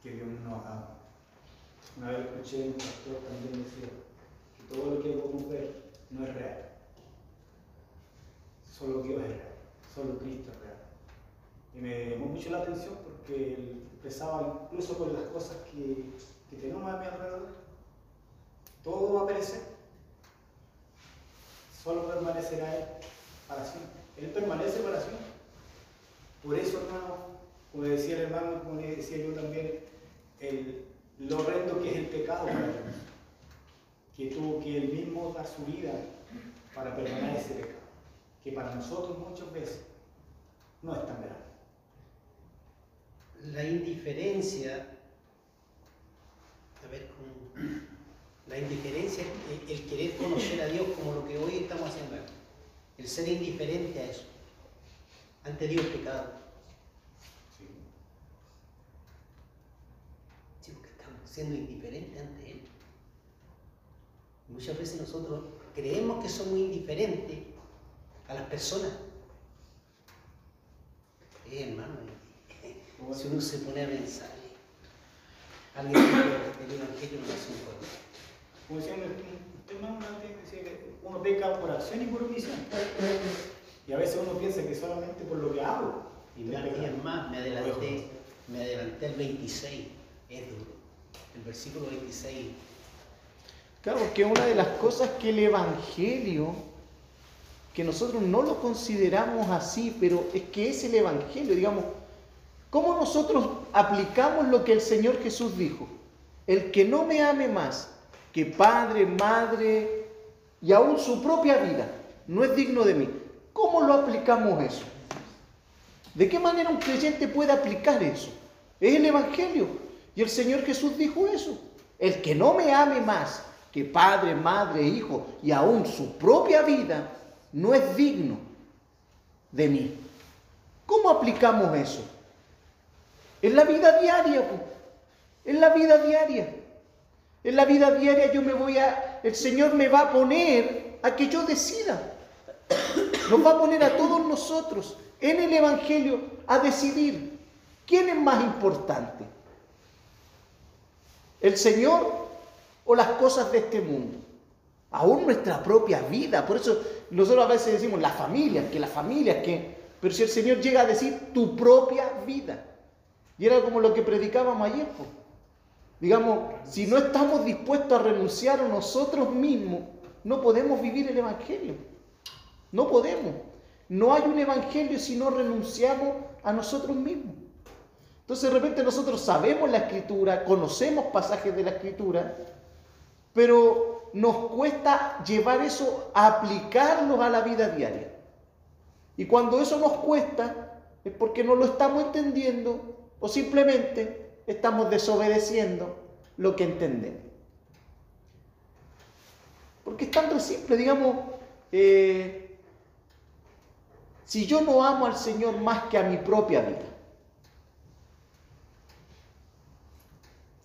Dios nos ha. Una vez escuché un pastor también decir que todo lo que podemos ver no es real, solo Dios es real solo Cristo es real. Y me llamó mucho la atención porque él expresaba incluso con las cosas que, que tenemos a mi alrededor, todo va a perecer, solo permanecerá Él para siempre. Él permanece para siempre. Por eso, hermano, como decía el hermano, como decía yo también, el, lo horrendo que es el pecado para Dios, que tuvo que él mismo dar su vida para permanecer ese pecado que para nosotros muchas veces no es tan grande. La indiferencia, a ver, la indiferencia, el, el, querer conocer a Dios como lo que hoy estamos haciendo, el ser indiferente a eso, ante Dios pecado. Sí. sí, porque estamos siendo indiferentes ante Él. Muchas veces nosotros creemos que somos indiferentes a las personas. Eh, hermano, si uno se pone a pensar, alguien dijo el Evangelio no es un juego. Como decía usted hermano decía que uno peca por acción y por omisión. Y a veces uno piensa que solamente por lo que hago. Y me más, me adelanté, me adelanté al 26, es duro. El versículo 26. Claro, porque una de las cosas que el Evangelio que nosotros no lo consideramos así, pero es que es el Evangelio, digamos, ¿cómo nosotros aplicamos lo que el Señor Jesús dijo? El que no me ame más que padre, madre y aún su propia vida, no es digno de mí. ¿Cómo lo aplicamos eso? ¿De qué manera un creyente puede aplicar eso? Es el Evangelio. Y el Señor Jesús dijo eso. El que no me ame más que padre, madre, hijo y aún su propia vida, no es digno de mí. ¿Cómo aplicamos eso? Es la vida diaria, po. es la vida diaria. En la vida diaria yo me voy a, el Señor me va a poner a que yo decida. Nos va a poner a todos nosotros en el Evangelio a decidir quién es más importante. ¿El Señor o las cosas de este mundo? Aún nuestra propia vida. Por eso nosotros a veces decimos la familia, que la familia, que... Pero si el Señor llega a decir tu propia vida. Y era como lo que predicábamos ayer. Digamos, si no estamos dispuestos a renunciar a nosotros mismos, no podemos vivir el Evangelio. No podemos. No hay un Evangelio si no renunciamos a nosotros mismos. Entonces de repente nosotros sabemos la escritura, conocemos pasajes de la escritura, pero nos cuesta llevar eso, a aplicarlos a la vida diaria. Y cuando eso nos cuesta es porque no lo estamos entendiendo o simplemente estamos desobedeciendo lo que entendemos. Porque es tan simple, digamos, eh, si yo no amo al Señor más que a mi propia vida,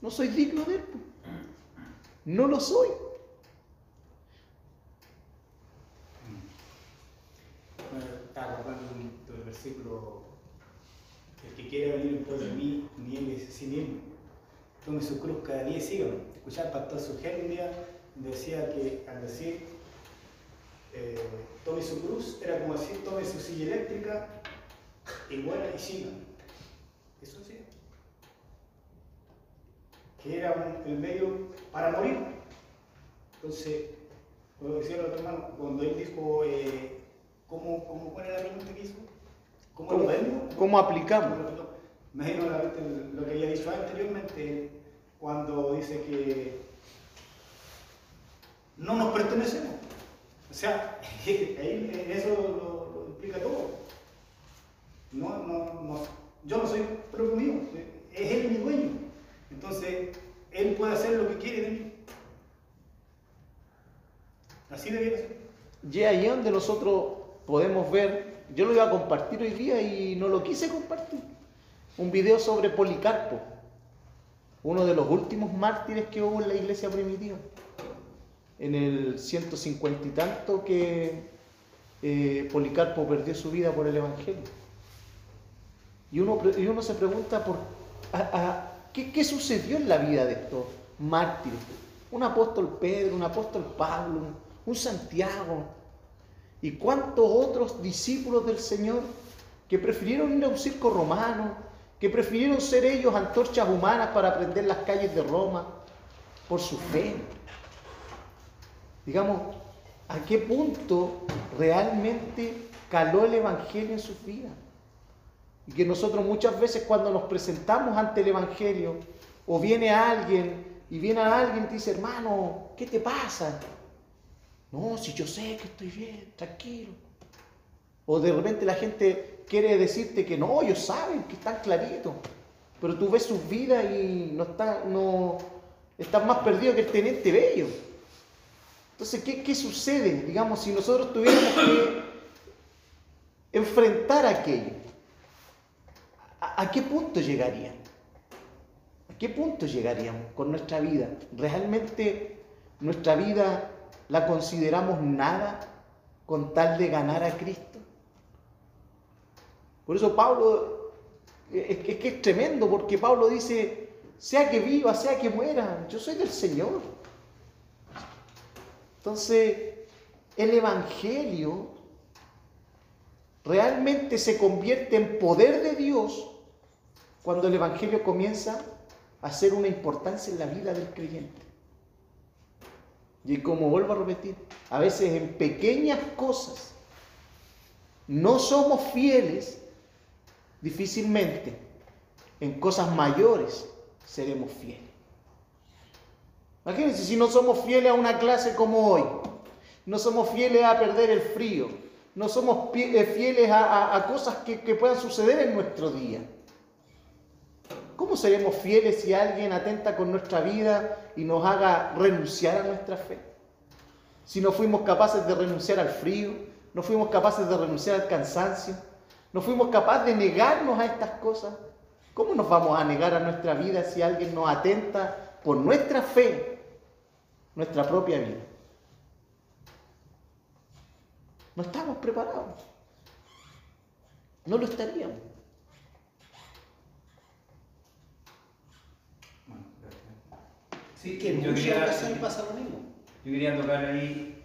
no soy digno de Él. No lo soy. Acordando del versículo, el que quiere venir en de mí, niegue a sí mismo. Tome su cruz cada día y sígame. Escuchar pastor Sugel decía que al decir eh, tome su cruz, era como decir tome su silla eléctrica y muera y siga. Eso sí. Que era un- el medio para morir. Entonces, como decía el otro hermano, cuando él dijo, eh, ¿cómo, cómo, ¿cuál era la pregunta que hizo? ¿Cómo, lo vemos? ¿Cómo aplicamos? Me mente lo que había dicho anteriormente, cuando dice que no nos pertenecemos. O sea, ahí eso lo, lo explica todo. No, no, no, yo no soy propio mío, es él mi dueño. Entonces, él puede hacer lo que quiere de mí. Así debiera ser. Y ahí donde nosotros podemos ver, yo lo iba a compartir hoy día y no lo quise compartir, un video sobre Policarpo, uno de los últimos mártires que hubo en la iglesia primitiva, en el 150 y tanto que eh, Policarpo perdió su vida por el Evangelio. Y uno, se pregunta por ¿qué, qué sucedió en la vida de estos mártires. Un apóstol Pedro, un apóstol Pablo, un- Santiago. ¿Y cuántos otros discípulos del Señor que prefirieron ir a un circo romano, que prefirieron ser ellos antorchas humanas para aprender las calles de Roma por su fe? Digamos, ¿a qué punto realmente caló el Evangelio en sus vidas? Y que nosotros muchas veces cuando nos presentamos ante el Evangelio, o viene alguien y viene alguien y te dice, hermano, ¿qué te pasa? No, si yo sé que estoy bien, tranquilo. O de repente la gente quiere decirte que no, ellos saben que están claritos, pero tú ves sus vidas y no están, no, están más perdidos que el teniente bello. Entonces, ¿qué, qué sucede? Digamos, si nosotros tuviéramos que enfrentar aquello, ¿a, qué punto llegarían? ¿A qué punto llegaríamos con nuestra vida? ¿Realmente nuestra vida la consideramos nada con tal de ganar a Cristo? Por eso Pablo, es, que es tremendo, porque Pablo dice, sea que viva, sea que muera, yo soy del Señor. Entonces, el Evangelio realmente se convierte en poder de Dios cuando el Evangelio comienza a ser una importancia en la vida del creyente. Y como vuelvo a repetir, a veces en pequeñas cosas no somos fieles, difícilmente en cosas mayores seremos fieles. Imagínense si no somos fieles a una clase como hoy, no somos fieles a perder el frío, no somos eh, fieles a cosas que, que puedan suceder en nuestro día. ¿Cómo seremos fieles si alguien atenta con nuestra vida y nos haga renunciar a nuestra fe? Si no fuimos capaces de renunciar al frío, no fuimos capaces de renunciar al cansancio, no fuimos capaces de negarnos a estas cosas, ¿Cómo nos vamos a negar a nuestra vida si alguien nos atenta por nuestra fe, nuestra propia vida? No estamos preparados. No lo estaríamos. Bueno, gracias. Sí, Que en muchas ocasiones pasa lo mismo. yo quería tocar ahí,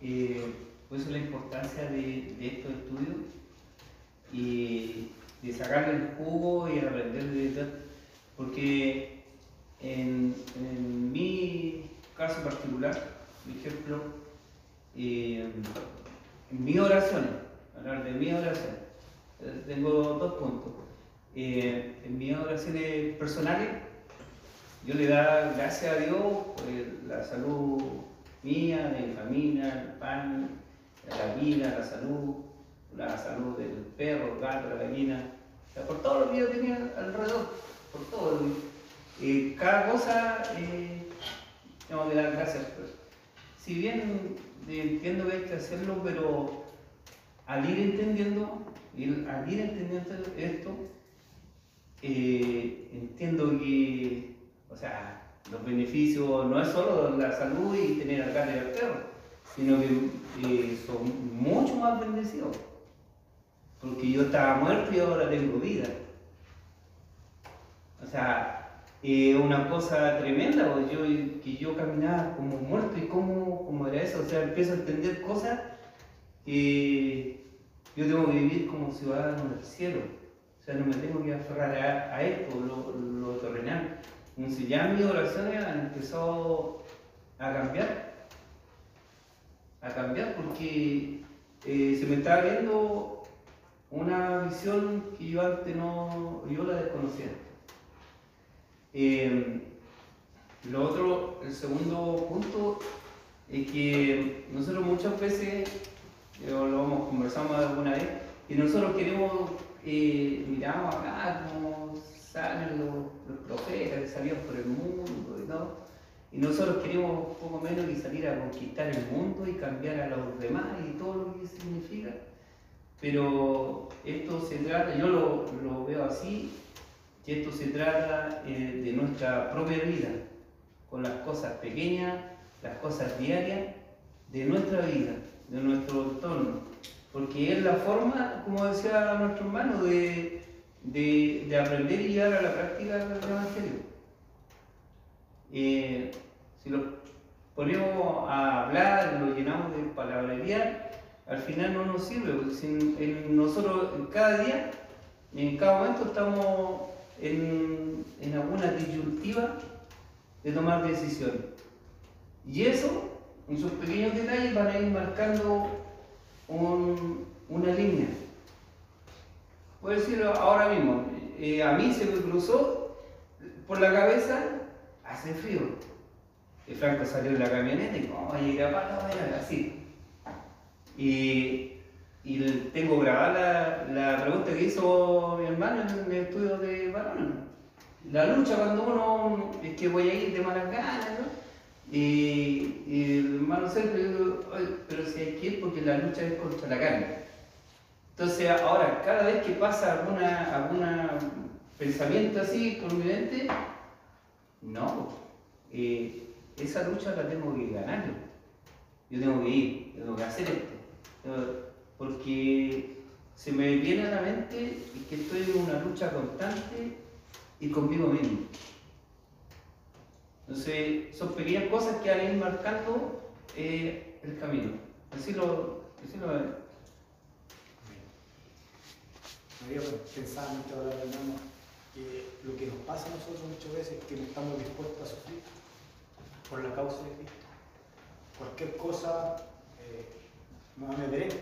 eh, pues la importancia de, de estos estudios y de sacarle el jugo y aprender de. Porque en, en mi caso particular, por ejemplo, eh, en mis oraciones, hablar de mis oraciones, eh, tengo dos puntos. Eh, en mis oraciones personales, yo le da gracias a Dios por la salud mía, de mi familia, el pan, la vida, la salud, la salud del perro, el gato, la gallina, o sea, por todo lo que yo tenía alrededor, por todo. Y cada cosa eh, tengo que dar gracias. Pues. Si bien eh, entiendo que hay que hacerlo, pero al ir entendiendo, al ir entendiendo esto, eh, entiendo que, o sea, los beneficios no es solo la salud y tener al y al perro, sino que eh, son mucho más bendecidos. Porque yo estaba muerto y ahora tengo vida. O sea, es una cosa tremenda, pues, yo, que yo caminaba como muerto y cómo, cómo era eso. O sea, empiezo a entender cosas que yo tengo que vivir como ciudadano del cielo. O sea, no me tengo que aferrar a, a esto, lo, lo terrenal. Entonces ya mis oraciones han empezado a cambiar. A cambiar porque eh, se me está viendo una visión que yo antes no, yo la desconocía. Eh, otro, el segundo punto, es que nosotros muchas veces, eh, lo hemos conversado alguna vez, y nosotros queremos, eh, miramos acá como salen los, los profetas que salían por el mundo y todo, y nosotros queremos poco menos que salir a conquistar el mundo y cambiar a los demás y todo lo que significa. Pero esto se trata, yo lo, lo veo así, que esto se trata eh, de nuestra propia vida, con las cosas pequeñas, las cosas diarias de nuestra vida, de nuestro entorno. Porque es la forma, como decía nuestro hermano, de, de, de aprender y llevar a la práctica del Evangelio. Si lo ponemos a hablar, lo llenamos de palabrería, al final no nos sirve, porque nosotros en cada día, en cada momento estamos en, en alguna disyuntiva de tomar decisiones. Y eso, en sus pequeños detalles, van a ir marcando un- una línea. Puedo decirlo ahora mismo, eh, a mí se me cruzó por la cabeza, hace frío. Y Franco salió de la camioneta y como vaya a ir a Paloma, así. Y, y tengo grabada la, la pregunta que hizo mi hermano en el estudio de Barona. La lucha cuando uno es que voy a ir de malas ganas, ¿no? Y, y el hermano siempre "Oye, pero si hay que ir porque la lucha es contra la carne. Entonces ahora, cada vez que pasa alguna, alguna pensamiento así mente, no, eh, esa lucha la tengo que ganar yo. Tengo que ir, yo tengo que hacer esto. Porque se me viene a la mente que estoy en una lucha constante y conmigo mismo. Entonces, son pequeñas cosas que van a ir marcando eh, el camino. Así lo, así lo había pensado mientras hablaba hermano que lo que nos pasa a nosotros muchas veces es que no estamos dispuestos a sufrir por la causa de Cristo. Cualquier cosa eh, nos amedrenta.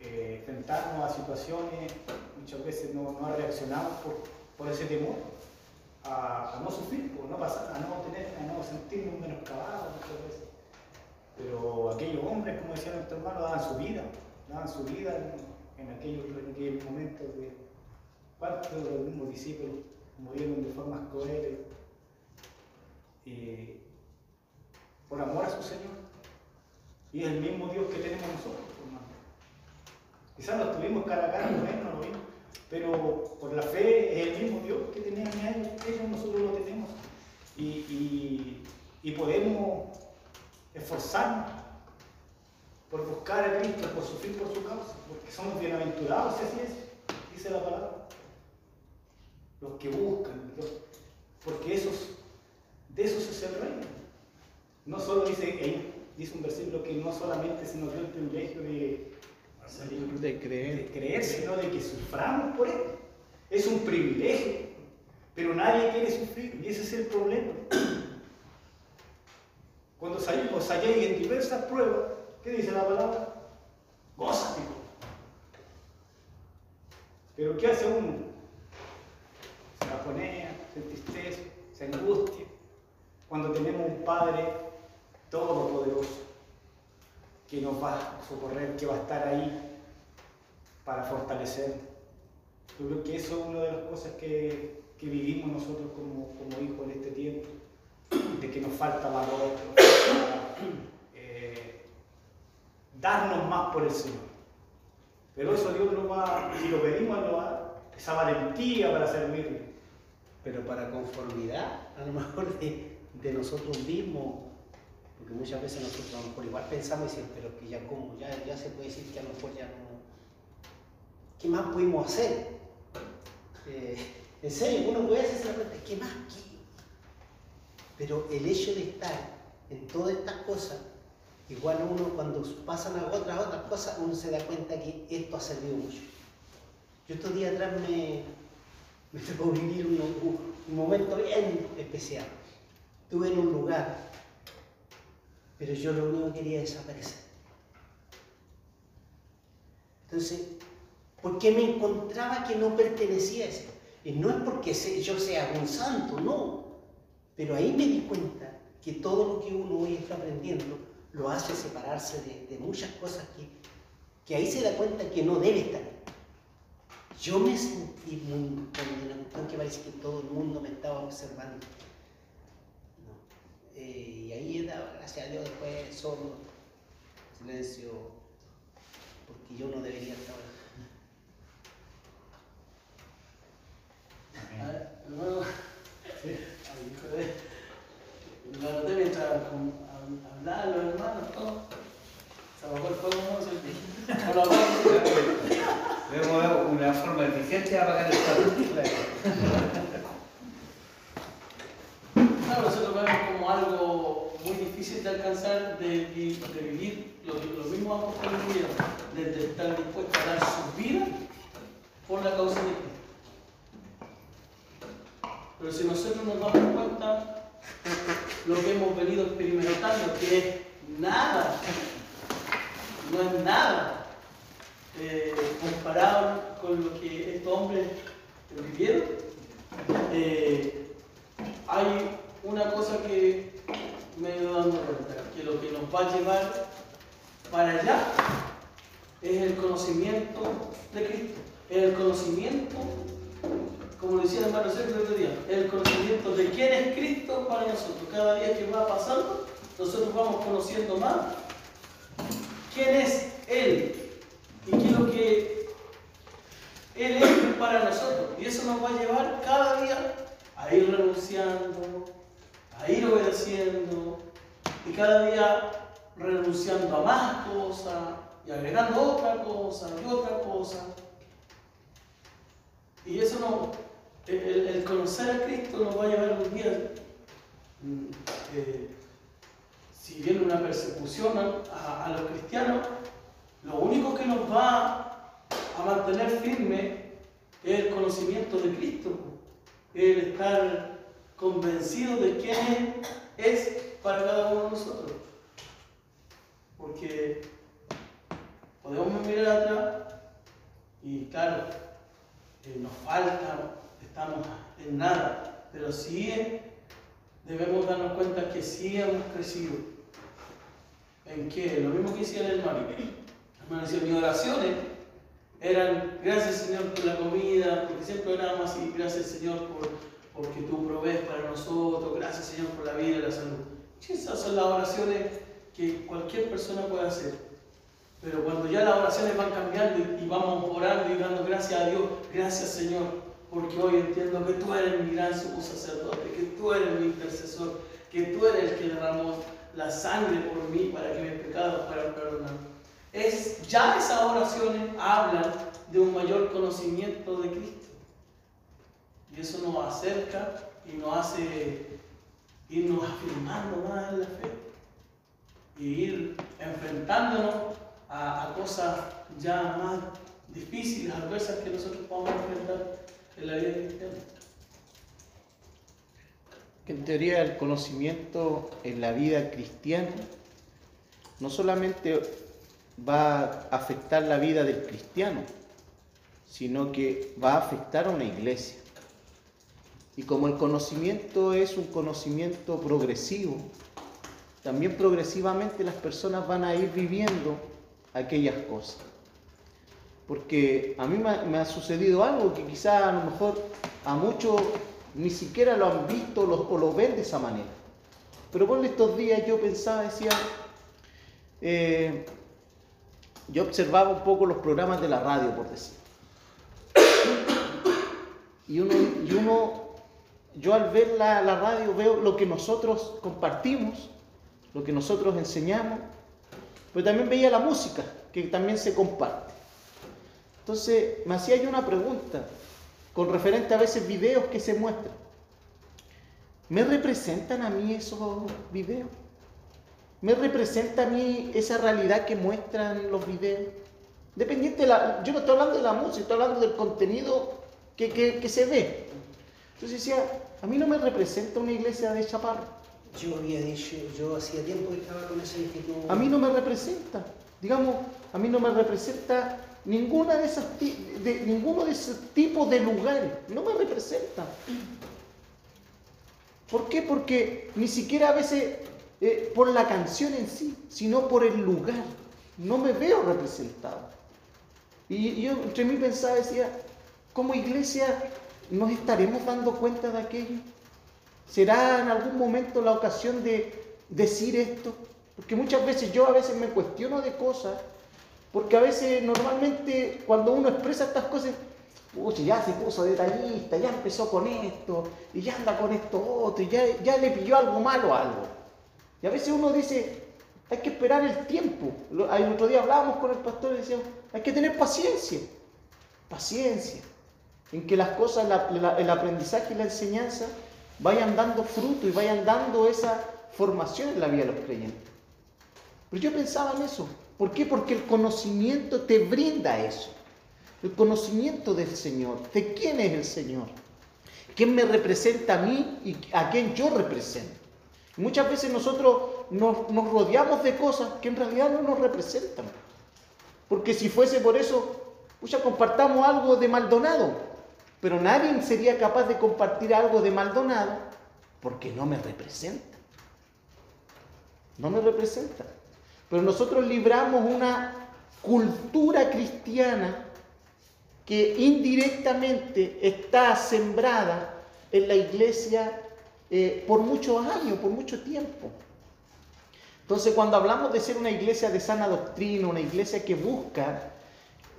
Eh, enfrentarnos a situaciones, muchas veces no, reaccionamos por, ese temor a, a no sufrir, por no pasar, a no tener, a no sentirnos menoscabados muchas veces. Pero aquellos hombres, como decía nuestro hermano, daban su vida, daban su vida en, en aquellos, en aquellos momentos de cuántos de los mismos discípulos murieron de formas crueles eh, por amor a su Señor. Y es el mismo Dios que tenemos nosotros, hermano. Quizás no estuvimos cara a cara con Él, no lo vimos, pero por la fe es el mismo Dios que tenían ellos, ellos nosotros lo tenemos. Y podemos esforzarnos por buscar a Cristo, por sufrir por su causa, porque somos bienaventurados, si así es, dice la palabra. Los que buscan, los- porque esos, de esos es el reino. No solo dice, dice un versículo que no solamente se nos dio el privilegio de, De creer. de creer, sino de que suframos por él. Es un privilegio, pero nadie quiere sufrir y ese es el problema. Cuando salimos allá y en diversas pruebas, ¿qué dice la palabra? Gózate. Pero ¿qué hace uno? Se bajonea, se entristece, se angustia. Cuando tenemos un Padre todopoderoso que nos va a socorrer, que va a estar ahí para fortalecer. Yo creo que eso es una de las cosas que, que vivimos nosotros como, como hijos en este tiempo, de que nos falta valor, nos darnos más por el Señor. Pero eso Dios lo va, si lo pedimos, lo va a esa valentía para servirle. pero para conformidad, a lo mejor de, nosotros mismos, porque muchas veces nosotros a igual pensamos y decimos, pero que ya como, ya, ya se puede decir que a lo mejor ya no. ¿Qué más pudimos hacer? Eh, en serio, uno puede hacerse la pregunta, ¿qué más? ¿Qué? Pero el hecho de estar en todas estas cosas, igual uno cuando pasan otras, otras cosas, uno se da cuenta que esto ha servido mucho. Yo estos días atrás me, me tocó vivir un, momento bien especial. Estuve en un lugar, pero yo lo único que quería es desaparecer. Entonces, ¿por qué me encontraba que no pertenecía a eso? Y no es porque yo sea un santo, no. Pero ahí me di cuenta que todo lo que uno hoy está aprendiendo lo hace separarse de, muchas cosas que, que ahí se da cuenta que no debe estar. Yo me sentí muy condenado, aunque parece que todo el mundo me estaba observando. Eh, y ahí he dado gracias a Dios después solo, silencio, porque yo no debería estar. A ver, hermano, ay, hijo de- lo anoté mientras con- hab- hablaban los hermanos, todo. Se bajó el fuego, mano. Vemos una forma eficiente de apagar el fuego. Claro, nosotros vemos como algo muy difícil de alcanzar, de, vi- de vivir lo que los mismos apóstoles vivieron, de, estar dispuestos a dar su vida por la causa de Cristo. Pero si nosotros nos damos cuenta lo que hemos venido experimentando, que es nada, no es nada, eh, comparado con lo que estos hombres vivieron, eh, hay una cosa que me he ido dando cuenta, que lo que nos va a llevar para allá es el conocimiento de Cristo, es el conocimiento, como decía el hermano Sergio el otro día, el conocimiento de quién es Cristo para nosotros. Cada día que va pasando, nosotros vamos conociendo más quién es Él y qué es lo que Él es para nosotros. Y eso nos va a llevar cada día a ir renunciando, a ir obedeciendo y cada día renunciando a más cosas y agregando otra cosa y otra cosa. Y eso no, el, conocer a Cristo nos va a llevar un día, mm, eh, si viene una persecución a los cristianos, lo único que nos va a mantener firme es el conocimiento de Cristo, el estar convencido de quién es para cada uno de nosotros. Porque podemos mirar atrás y claro, eh, nos falta, estamos en nada, pero sí debemos darnos cuenta que sí hemos crecido. ¿En qué? Lo mismo que decía el hermano. Hermano mis oraciones eran gracias Señor por la comida, porque siempre orábamos así, gracias Señor por, porque tú provees para nosotros, gracias Señor por la vida y la salud. Esas son las oraciones que cualquier persona puede hacer. Pero cuando ya las oraciones van cambiando y vamos orando y dando gracias a Dios, gracias Señor, porque hoy entiendo que tú eres mi gran sumo sacerdote, que tú eres mi intercesor, que tú eres el que derramó la sangre por mí para que mis pecados fueran perdonados. Es, ya esas oraciones hablan de un mayor conocimiento de Cristo. Y eso nos acerca y nos hace irnos afirmando más en la fe. Y ir enfrentándonos a, a cosas ya más difíciles, adversas que nosotros podamos enfrentar en la vida cristiana. en teoría el conocimiento en la vida cristiana no solamente va a afectar la vida del cristiano, sino que va a afectar a una iglesia. Y como el conocimiento es un conocimiento progresivo, también progresivamente las personas van a ir viviendo aquellas cosas. Porque a mí me ha, sucedido algo que quizá a lo mejor a muchos ni siquiera lo han visto o lo ven de esa manera. Pero por estos días yo pensaba, decía, eh, yo observaba un poco los programas de la radio, por decir. Y uno, y uno yo al ver la, la radio veo lo que nosotros compartimos, lo que nosotros enseñamos, pero también veía la música, que también se comparte. Entonces me hacía yo una pregunta, con referente a veces videos que se muestran. ¿Me representan a mí esos videos? ¿Me representa a mí esa realidad que muestran los videos? Dependiente de la, yo no estoy hablando de la música, estoy hablando del contenido que, que- que se ve. Entonces decía, a mí no me representa una iglesia de Chaparro. Yo había dicho, yo hacía tiempo que estaba con esa inquietud. A mí no me representa. Digamos, a mí no me representa ninguna de esas de, ninguno de esos tipos de lugares. No me representa. ¿Por qué? Porque ni siquiera a veces eh, por la canción en sí, sino por el lugar. No me veo representado. Y, y yo entre mí pensaba, decía, como iglesia nos estaremos dando cuenta de aquello. ¿Será en algún momento la ocasión de decir esto? Porque muchas veces yo a veces me cuestiono de cosas, porque a veces normalmente cuando uno expresa estas cosas, "Pucha, ya se puso detallista, ya empezó con esto, y ya anda con esto otro, y ya, ya le pilló algo malo a algo. Y a veces uno dice, hay que esperar el tiempo. El otro día hablábamos con el pastor y decíamos, hay que tener paciencia, paciencia, en que las cosas, el aprendizaje y la enseñanza vayan dando fruto y vayan dando esa formación en la vida de los creyentes. Pero yo pensaba en eso. ¿Por qué? Porque el conocimiento te brinda eso. El conocimiento del Señor. ¿De quién es el Señor? ¿Quién me representa a mí y a quién yo represento? Muchas veces nosotros nos, rodeamos de cosas que en realidad no nos representan. Porque si fuese por eso, pucha, compartamos algo de Maldonado. Pero nadie sería capaz de compartir algo de Maldonado porque no me representa. No me representa. Pero nosotros libramos una cultura cristiana que indirectamente está sembrada en la iglesia eh, por muchos años, por mucho tiempo. Entonces, cuando hablamos de ser una iglesia de sana doctrina, una iglesia que busca,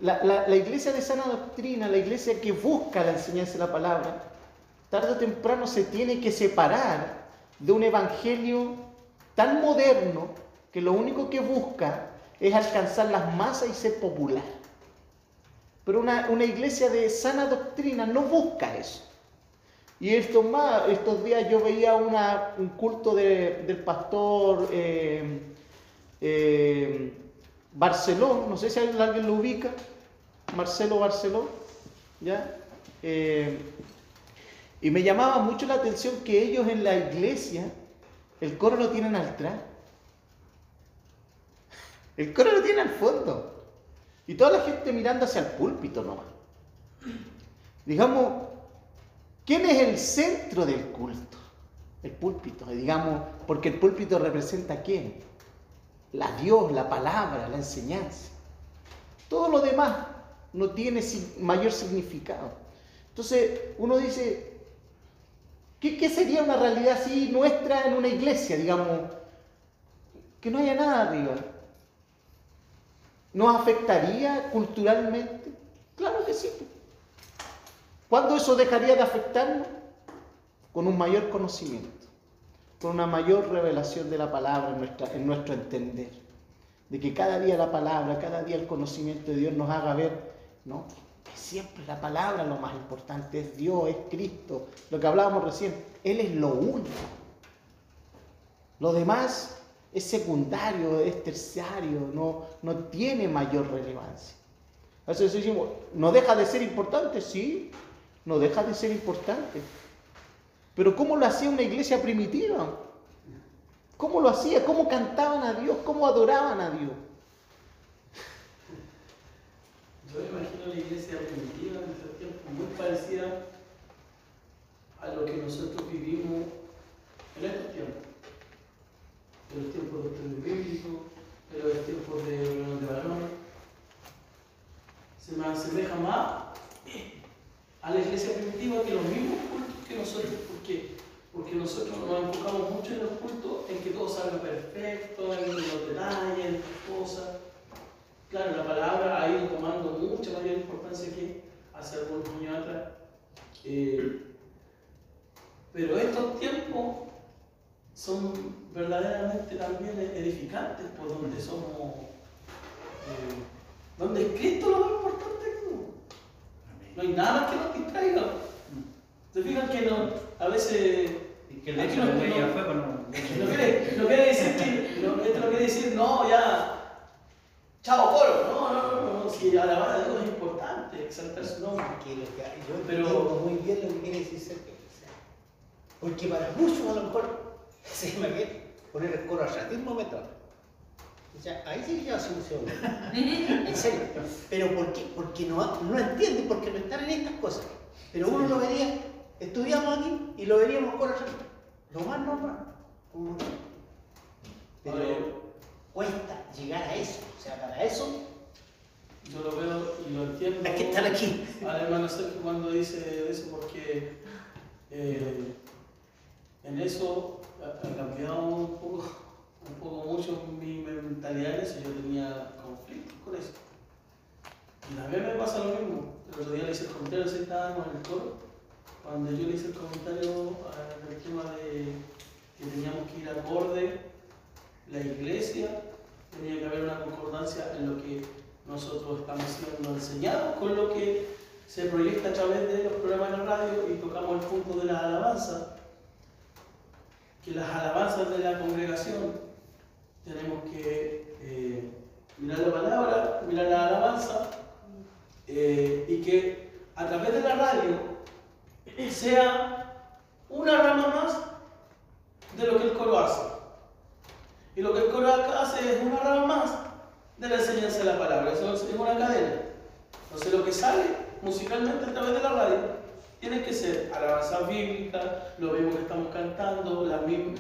la, iglesia de sana doctrina, la iglesia que busca la enseñanza de la palabra, tarde o temprano se tiene que separar de un evangelio tan moderno que lo único que busca es alcanzar las masas y ser popular. Pero una, una iglesia de sana doctrina no busca eso. Y estos, más, estos días yo veía un culto de- del pastor eh, eh, Barceló, no sé si alguien lo ubica, Marcelo Barceló, ¿ya? Eh, y me llamaba mucho la atención que ellos en la iglesia, el coro lo tienen al atrás. El coro lo tiene al fondo. Y toda la gente mirando hacia el púlpito nomás. Digamos, ¿quién es el centro del culto? El púlpito, digamos, porque el púlpito representa a quién? La Dios, la palabra, la enseñanza. Todo lo demás no tiene mayor significado. Entonces, uno dice, ¿qué, qué sería una realidad así nuestra en una iglesia, digamos? Que no haya nada arriba. ¿Nos afectaría culturalmente? Claro que sí. ¿Cuándo eso dejaría de afectarnos? Con un mayor conocimiento, con una mayor revelación de la palabra en, nuestra, nuestro entender. De que cada día la palabra, cada día el conocimiento de Dios nos haga ver, ¿no? Que siempre la palabra lo más importante es Dios, es Cristo. Lo que hablábamos recién, Él es lo único. Lo demás es secundario, es terciario, no, no tiene mayor relevancia. Entonces decimos, ¿no deja de ser importante? Sí, no deja de ser importante. Pero ¿cómo lo hacía una iglesia primitiva? ¿Cómo lo hacía? ¿Cómo cantaban a Dios? ¿Cómo adoraban a Dios? Yo me imagino la iglesia primitiva en ese tiempo muy parecida a lo que nosotros vivimos en estos tiempos. En los tiempos estudio bíblico, en los tiempos de reunión de. Se me asemeja más a la iglesia primitiva que los mismos cultos que nosotros. ¿Por? Porque nosotros nos enfocamos mucho en los cultos, en que todo salga perfecto, en los detalles, en las cosas. Claro, la palabra ha ido tomando mucha mayor importancia que hace algunos años atrás. Eh, pero estos tiempos son verdaderamente también edificantes, por donde somos, eh, donde es Cristo lo más importante. No hay nada que nos distraiga. ¿Se fijan que no, a veces... Y que el hecho de ella fue, pero no. No quiere, no quiere decir que, no, esto no quiere decir, no, ya, chao coro, no, no, no, no, si alabar a Dios es importante, exaltar su nombre. Que lo que- yo Pero- entiendo muy bien lo que quiere decir sea, Porque para muchos a lo mejor se imagina poner el coro al mismo momento. O sea, ahí sí que ya solución. En serio. Pero ¿por qué? Porque no, no entienden, porque no están en estas cosas. Pero uno lo vería, estudiamos aquí y lo veríamos coro al Lo más normal. Pero Oye. cuesta llegar a eso. O sea, para eso Yo lo veo y lo entiendo. hay que estar aquí. al hermano Sergio cuando dice eso porque eh, en eso ha, cambiado un poco, un poco mucho mi mentalidad en. Yo tenía conflictos con eso. Y también me pasa lo mismo. El otro día le hice el comentario, si estábamos en el coro, cuando yo le hice el comentario eh, en el tema de que teníamos que ir acorde la iglesia, tenía que haber una concordancia en lo que nosotros estamos siendo enseñados con lo que se proyecta a través de los programas de la radio y tocamos el punto de la alabanza, que las alabanzas de la congregación tenemos que eh, mirar la palabra, mirar la alabanza eh, y que a través de la radio sea una rama más de lo que el coro hace. Y lo que el coro hace es una rama más de la enseñanza de la palabra. Eso es una cadena. Entonces lo que sale musicalmente a través de la radio tiene que ser alabanza bíblica, lo mismo que estamos cantando, la misma,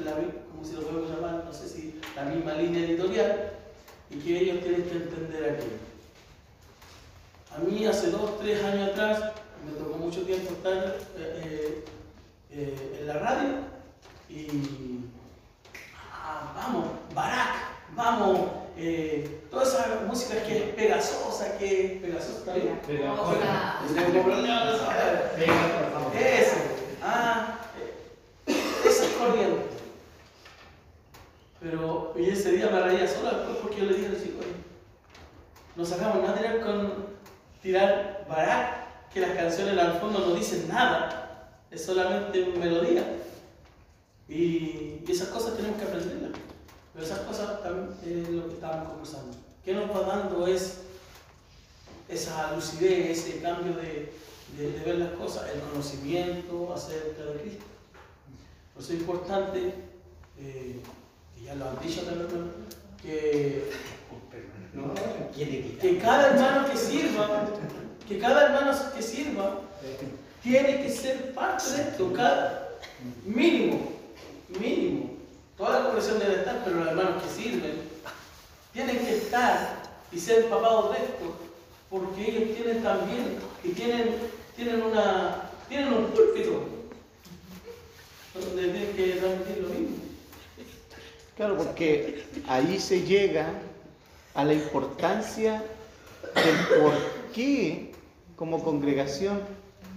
como si lo podemos llamar, no sé si la misma línea editorial, y que ellos tienen que entender aquí. A mí hace dos, tres años atrás, me tocó mucho tiempo estar eh, eh, eh, en la radio y ah, vamos, Barak, vamos, eh, toda esa música que es pegasosa, que es pegasosa, ¿está bien? Pegajosa. Pegajosa. Eso, ah, eh, esa es corriente. Pero y ese día me reía sola después porque yo le dije al chico, "Oye, no sacamos nada tirar con tirar Barak, que las canciones al fondo no dicen nada, es solamente melodía. Y, y esas cosas tenemos que aprenderlas. Pero esas cosas también es lo que estábamos conversando. ¿Qué nos va dando es esa lucidez, ese cambio de, de- de ver las cosas, el conocimiento acerca de Cristo? Por eso es importante, eh, y ya lo han dicho también, que No, que cada hermano que sirva, que cada hermano que sirva, tiene que ser parte de esto, cada mínimo, mínimo. Toda la congregación debe estar, pero los hermanos que sirven tienen que estar y ser empapados de esto, porque ellos tienen también, y tienen, tienen una, tienen un púlpito donde tienen que transmitir lo mismo. Claro, porque ahí se llega a la importancia del por qué como congregación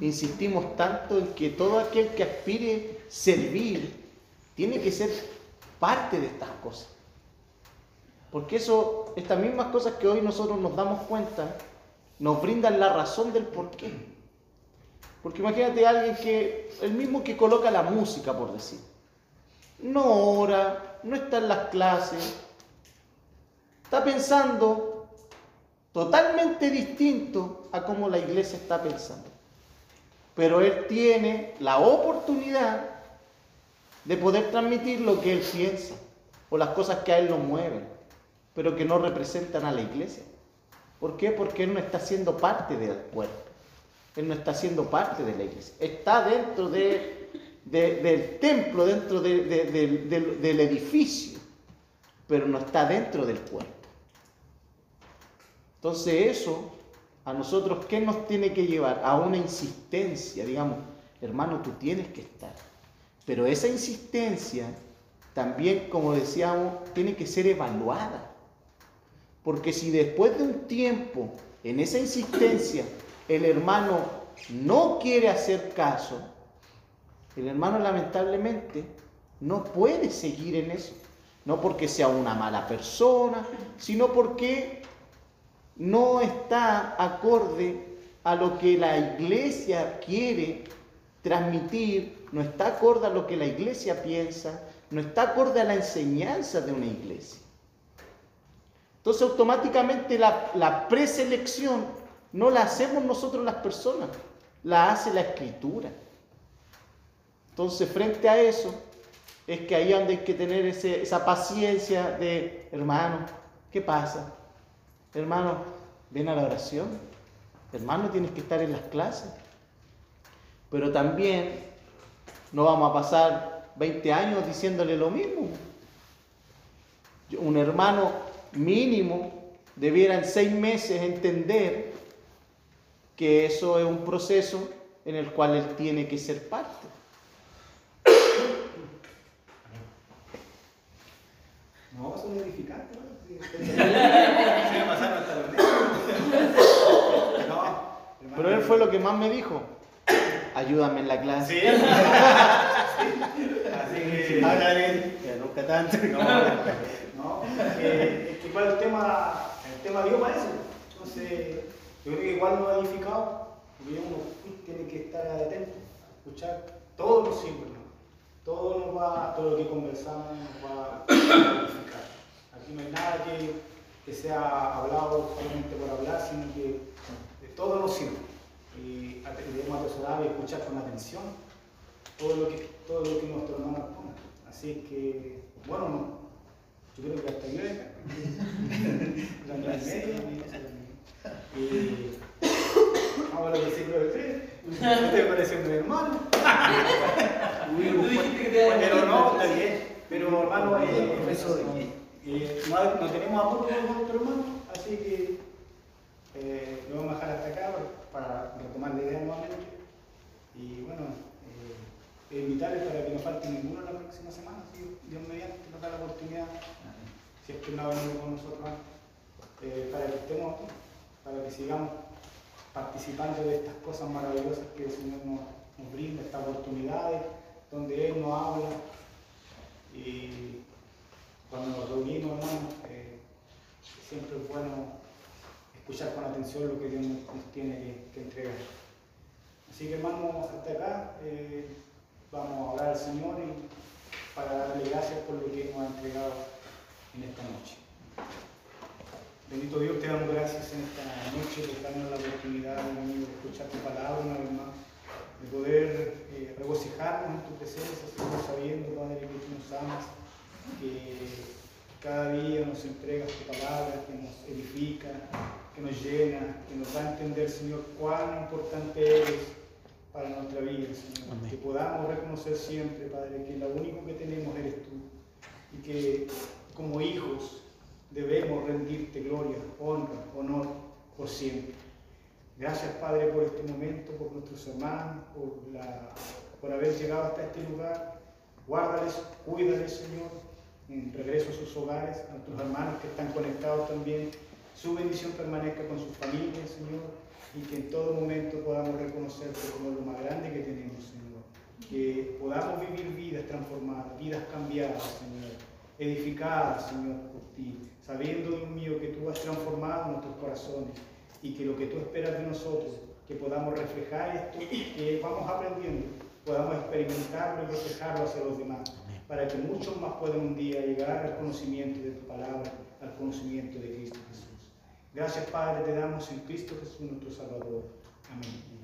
insistimos tanto en que todo aquel que aspire servir tiene que ser parte de estas cosas. Porque eso, estas mismas cosas que hoy nosotros nos damos cuenta, nos brindan la razón del por qué. Porque imagínate a alguien que, el mismo que coloca la música, por decir, no ora, no está en las clases, está pensando totalmente distinto a cómo la iglesia está pensando. Pero él tiene la oportunidad de poder transmitir lo que él piensa o las cosas que a él lo mueven, pero que no representan a la iglesia. ¿Por qué? Porque él no está siendo parte del cuerpo. Él no está siendo parte de la iglesia. Está dentro de, del templo, dentro del edificio, pero no está dentro del cuerpo. Entonces eso, a nosotros, ¿qué nos tiene que llevar? A una insistencia, digamos, hermano, tú tienes que estar. Pero esa insistencia también, como decíamos, tiene que ser evaluada. Porque si después de un tiempo en esa insistencia el hermano no quiere hacer caso, el hermano lamentablemente no puede seguir en eso. No porque sea una mala persona, sino porque no está acorde a lo que la iglesia quiere transmitir no está acorde a lo que la iglesia piensa, no está acorde a la enseñanza de una iglesia. Entonces automáticamente la, preselección no la hacemos nosotros las personas, la hace la escritura. Entonces frente a eso es que ahí donde hay que tener esa paciencia de, hermano, ¿qué pasa? Hermano, ven a la oración. Hermano, tienes que estar en las clases. Pero también no vamos a pasar 20 años diciéndole lo mismo. Un hermano mínimo debiera en seis meses entender que eso es un proceso en el cual él tiene que ser parte. No, eso es edificante. Pero él fue lo que más me dijo ayúdame en la clase. Sí. Así que. Nunca tanto. No, no. Es que, igual el tema, el tema dio para eso. Entonces, yo creo que igual nos ha edificado, porque uno tiene que estar atento, escuchar todos los símbolos. Todo nos va, todo lo que conversamos nos va a edificar. Aquí no hay nada que, que sea hablado solamente por hablar, sino que de todos los símbolos y debemos atesorar y escuchar con atención todo lo que, todo lo que nuestro hermano pone. Así que, bueno, no, yo creo que hasta yo y vamos a lo que siempre usted. Usted parece un hermano. Pero no, está bien. Pero hermano, eh, no, no tenemos amor por nuestro hermano, así que eh, lo vamos a dejar hasta acá para retomar la idea nuevamente. Y bueno, eh, invitarles para que no falte ninguno la próxima semana, si Dios mediante nos da la oportunidad, si es que no ha venido con nosotros eh, para que estemos aquí, para que sigamos participando de estas cosas maravillosas que el Señor nos, nos brinda, estas oportunidades donde Él nos habla. Y cuando nos reunimos, hermanos, eh, siempre es bueno escuchar con atención lo que Dios nos, tiene que, entregar. Así que hermanos, hasta acá eh, vamos a hablar al Señor y para darle gracias por lo que nos ha entregado en esta noche. Bendito Dios, te damos gracias en esta noche por darnos la oportunidad de escuchar tu palabra una vez más, de poder eh, regocijarnos en tu presencia, sabiendo, Padre, que tú nos amas, que cada día nos entregas tu palabra, que nos edifica, que nos llena, que nos da a entender, Señor, cuán importante eres para nuestra vida, Señor. Que podamos reconocer siempre, Padre, que lo único que tenemos eres tú. Y que como hijos debemos rendirte gloria, honra, honor por siempre. Gracias, Padre, por este momento, por nuestros hermanos, por, la, por haber llegado hasta este lugar. Guárdales, cuídales, Señor. en regreso a sus hogares, a nuestros hermanos que están conectados también. Su bendición permanezca con sus familias, Señor, y que en todo momento podamos reconocerte como lo más grande que tenemos, Señor. Que podamos vivir vidas transformadas, vidas cambiadas, Señor, edificadas, Señor, por ti, sabiendo, Dios mío, que tú has transformado nuestros corazones y que lo que tú esperas de nosotros, que podamos reflejar esto, que vamos aprendiendo, podamos experimentarlo y reflejarlo hacia los demás, para que muchos más puedan un día llegar al conocimiento de tu palabra, al conocimiento de Cristo Jesús. Gracias, Padre, te damos en Cristo Jesús, nuestro Salvador. Amén.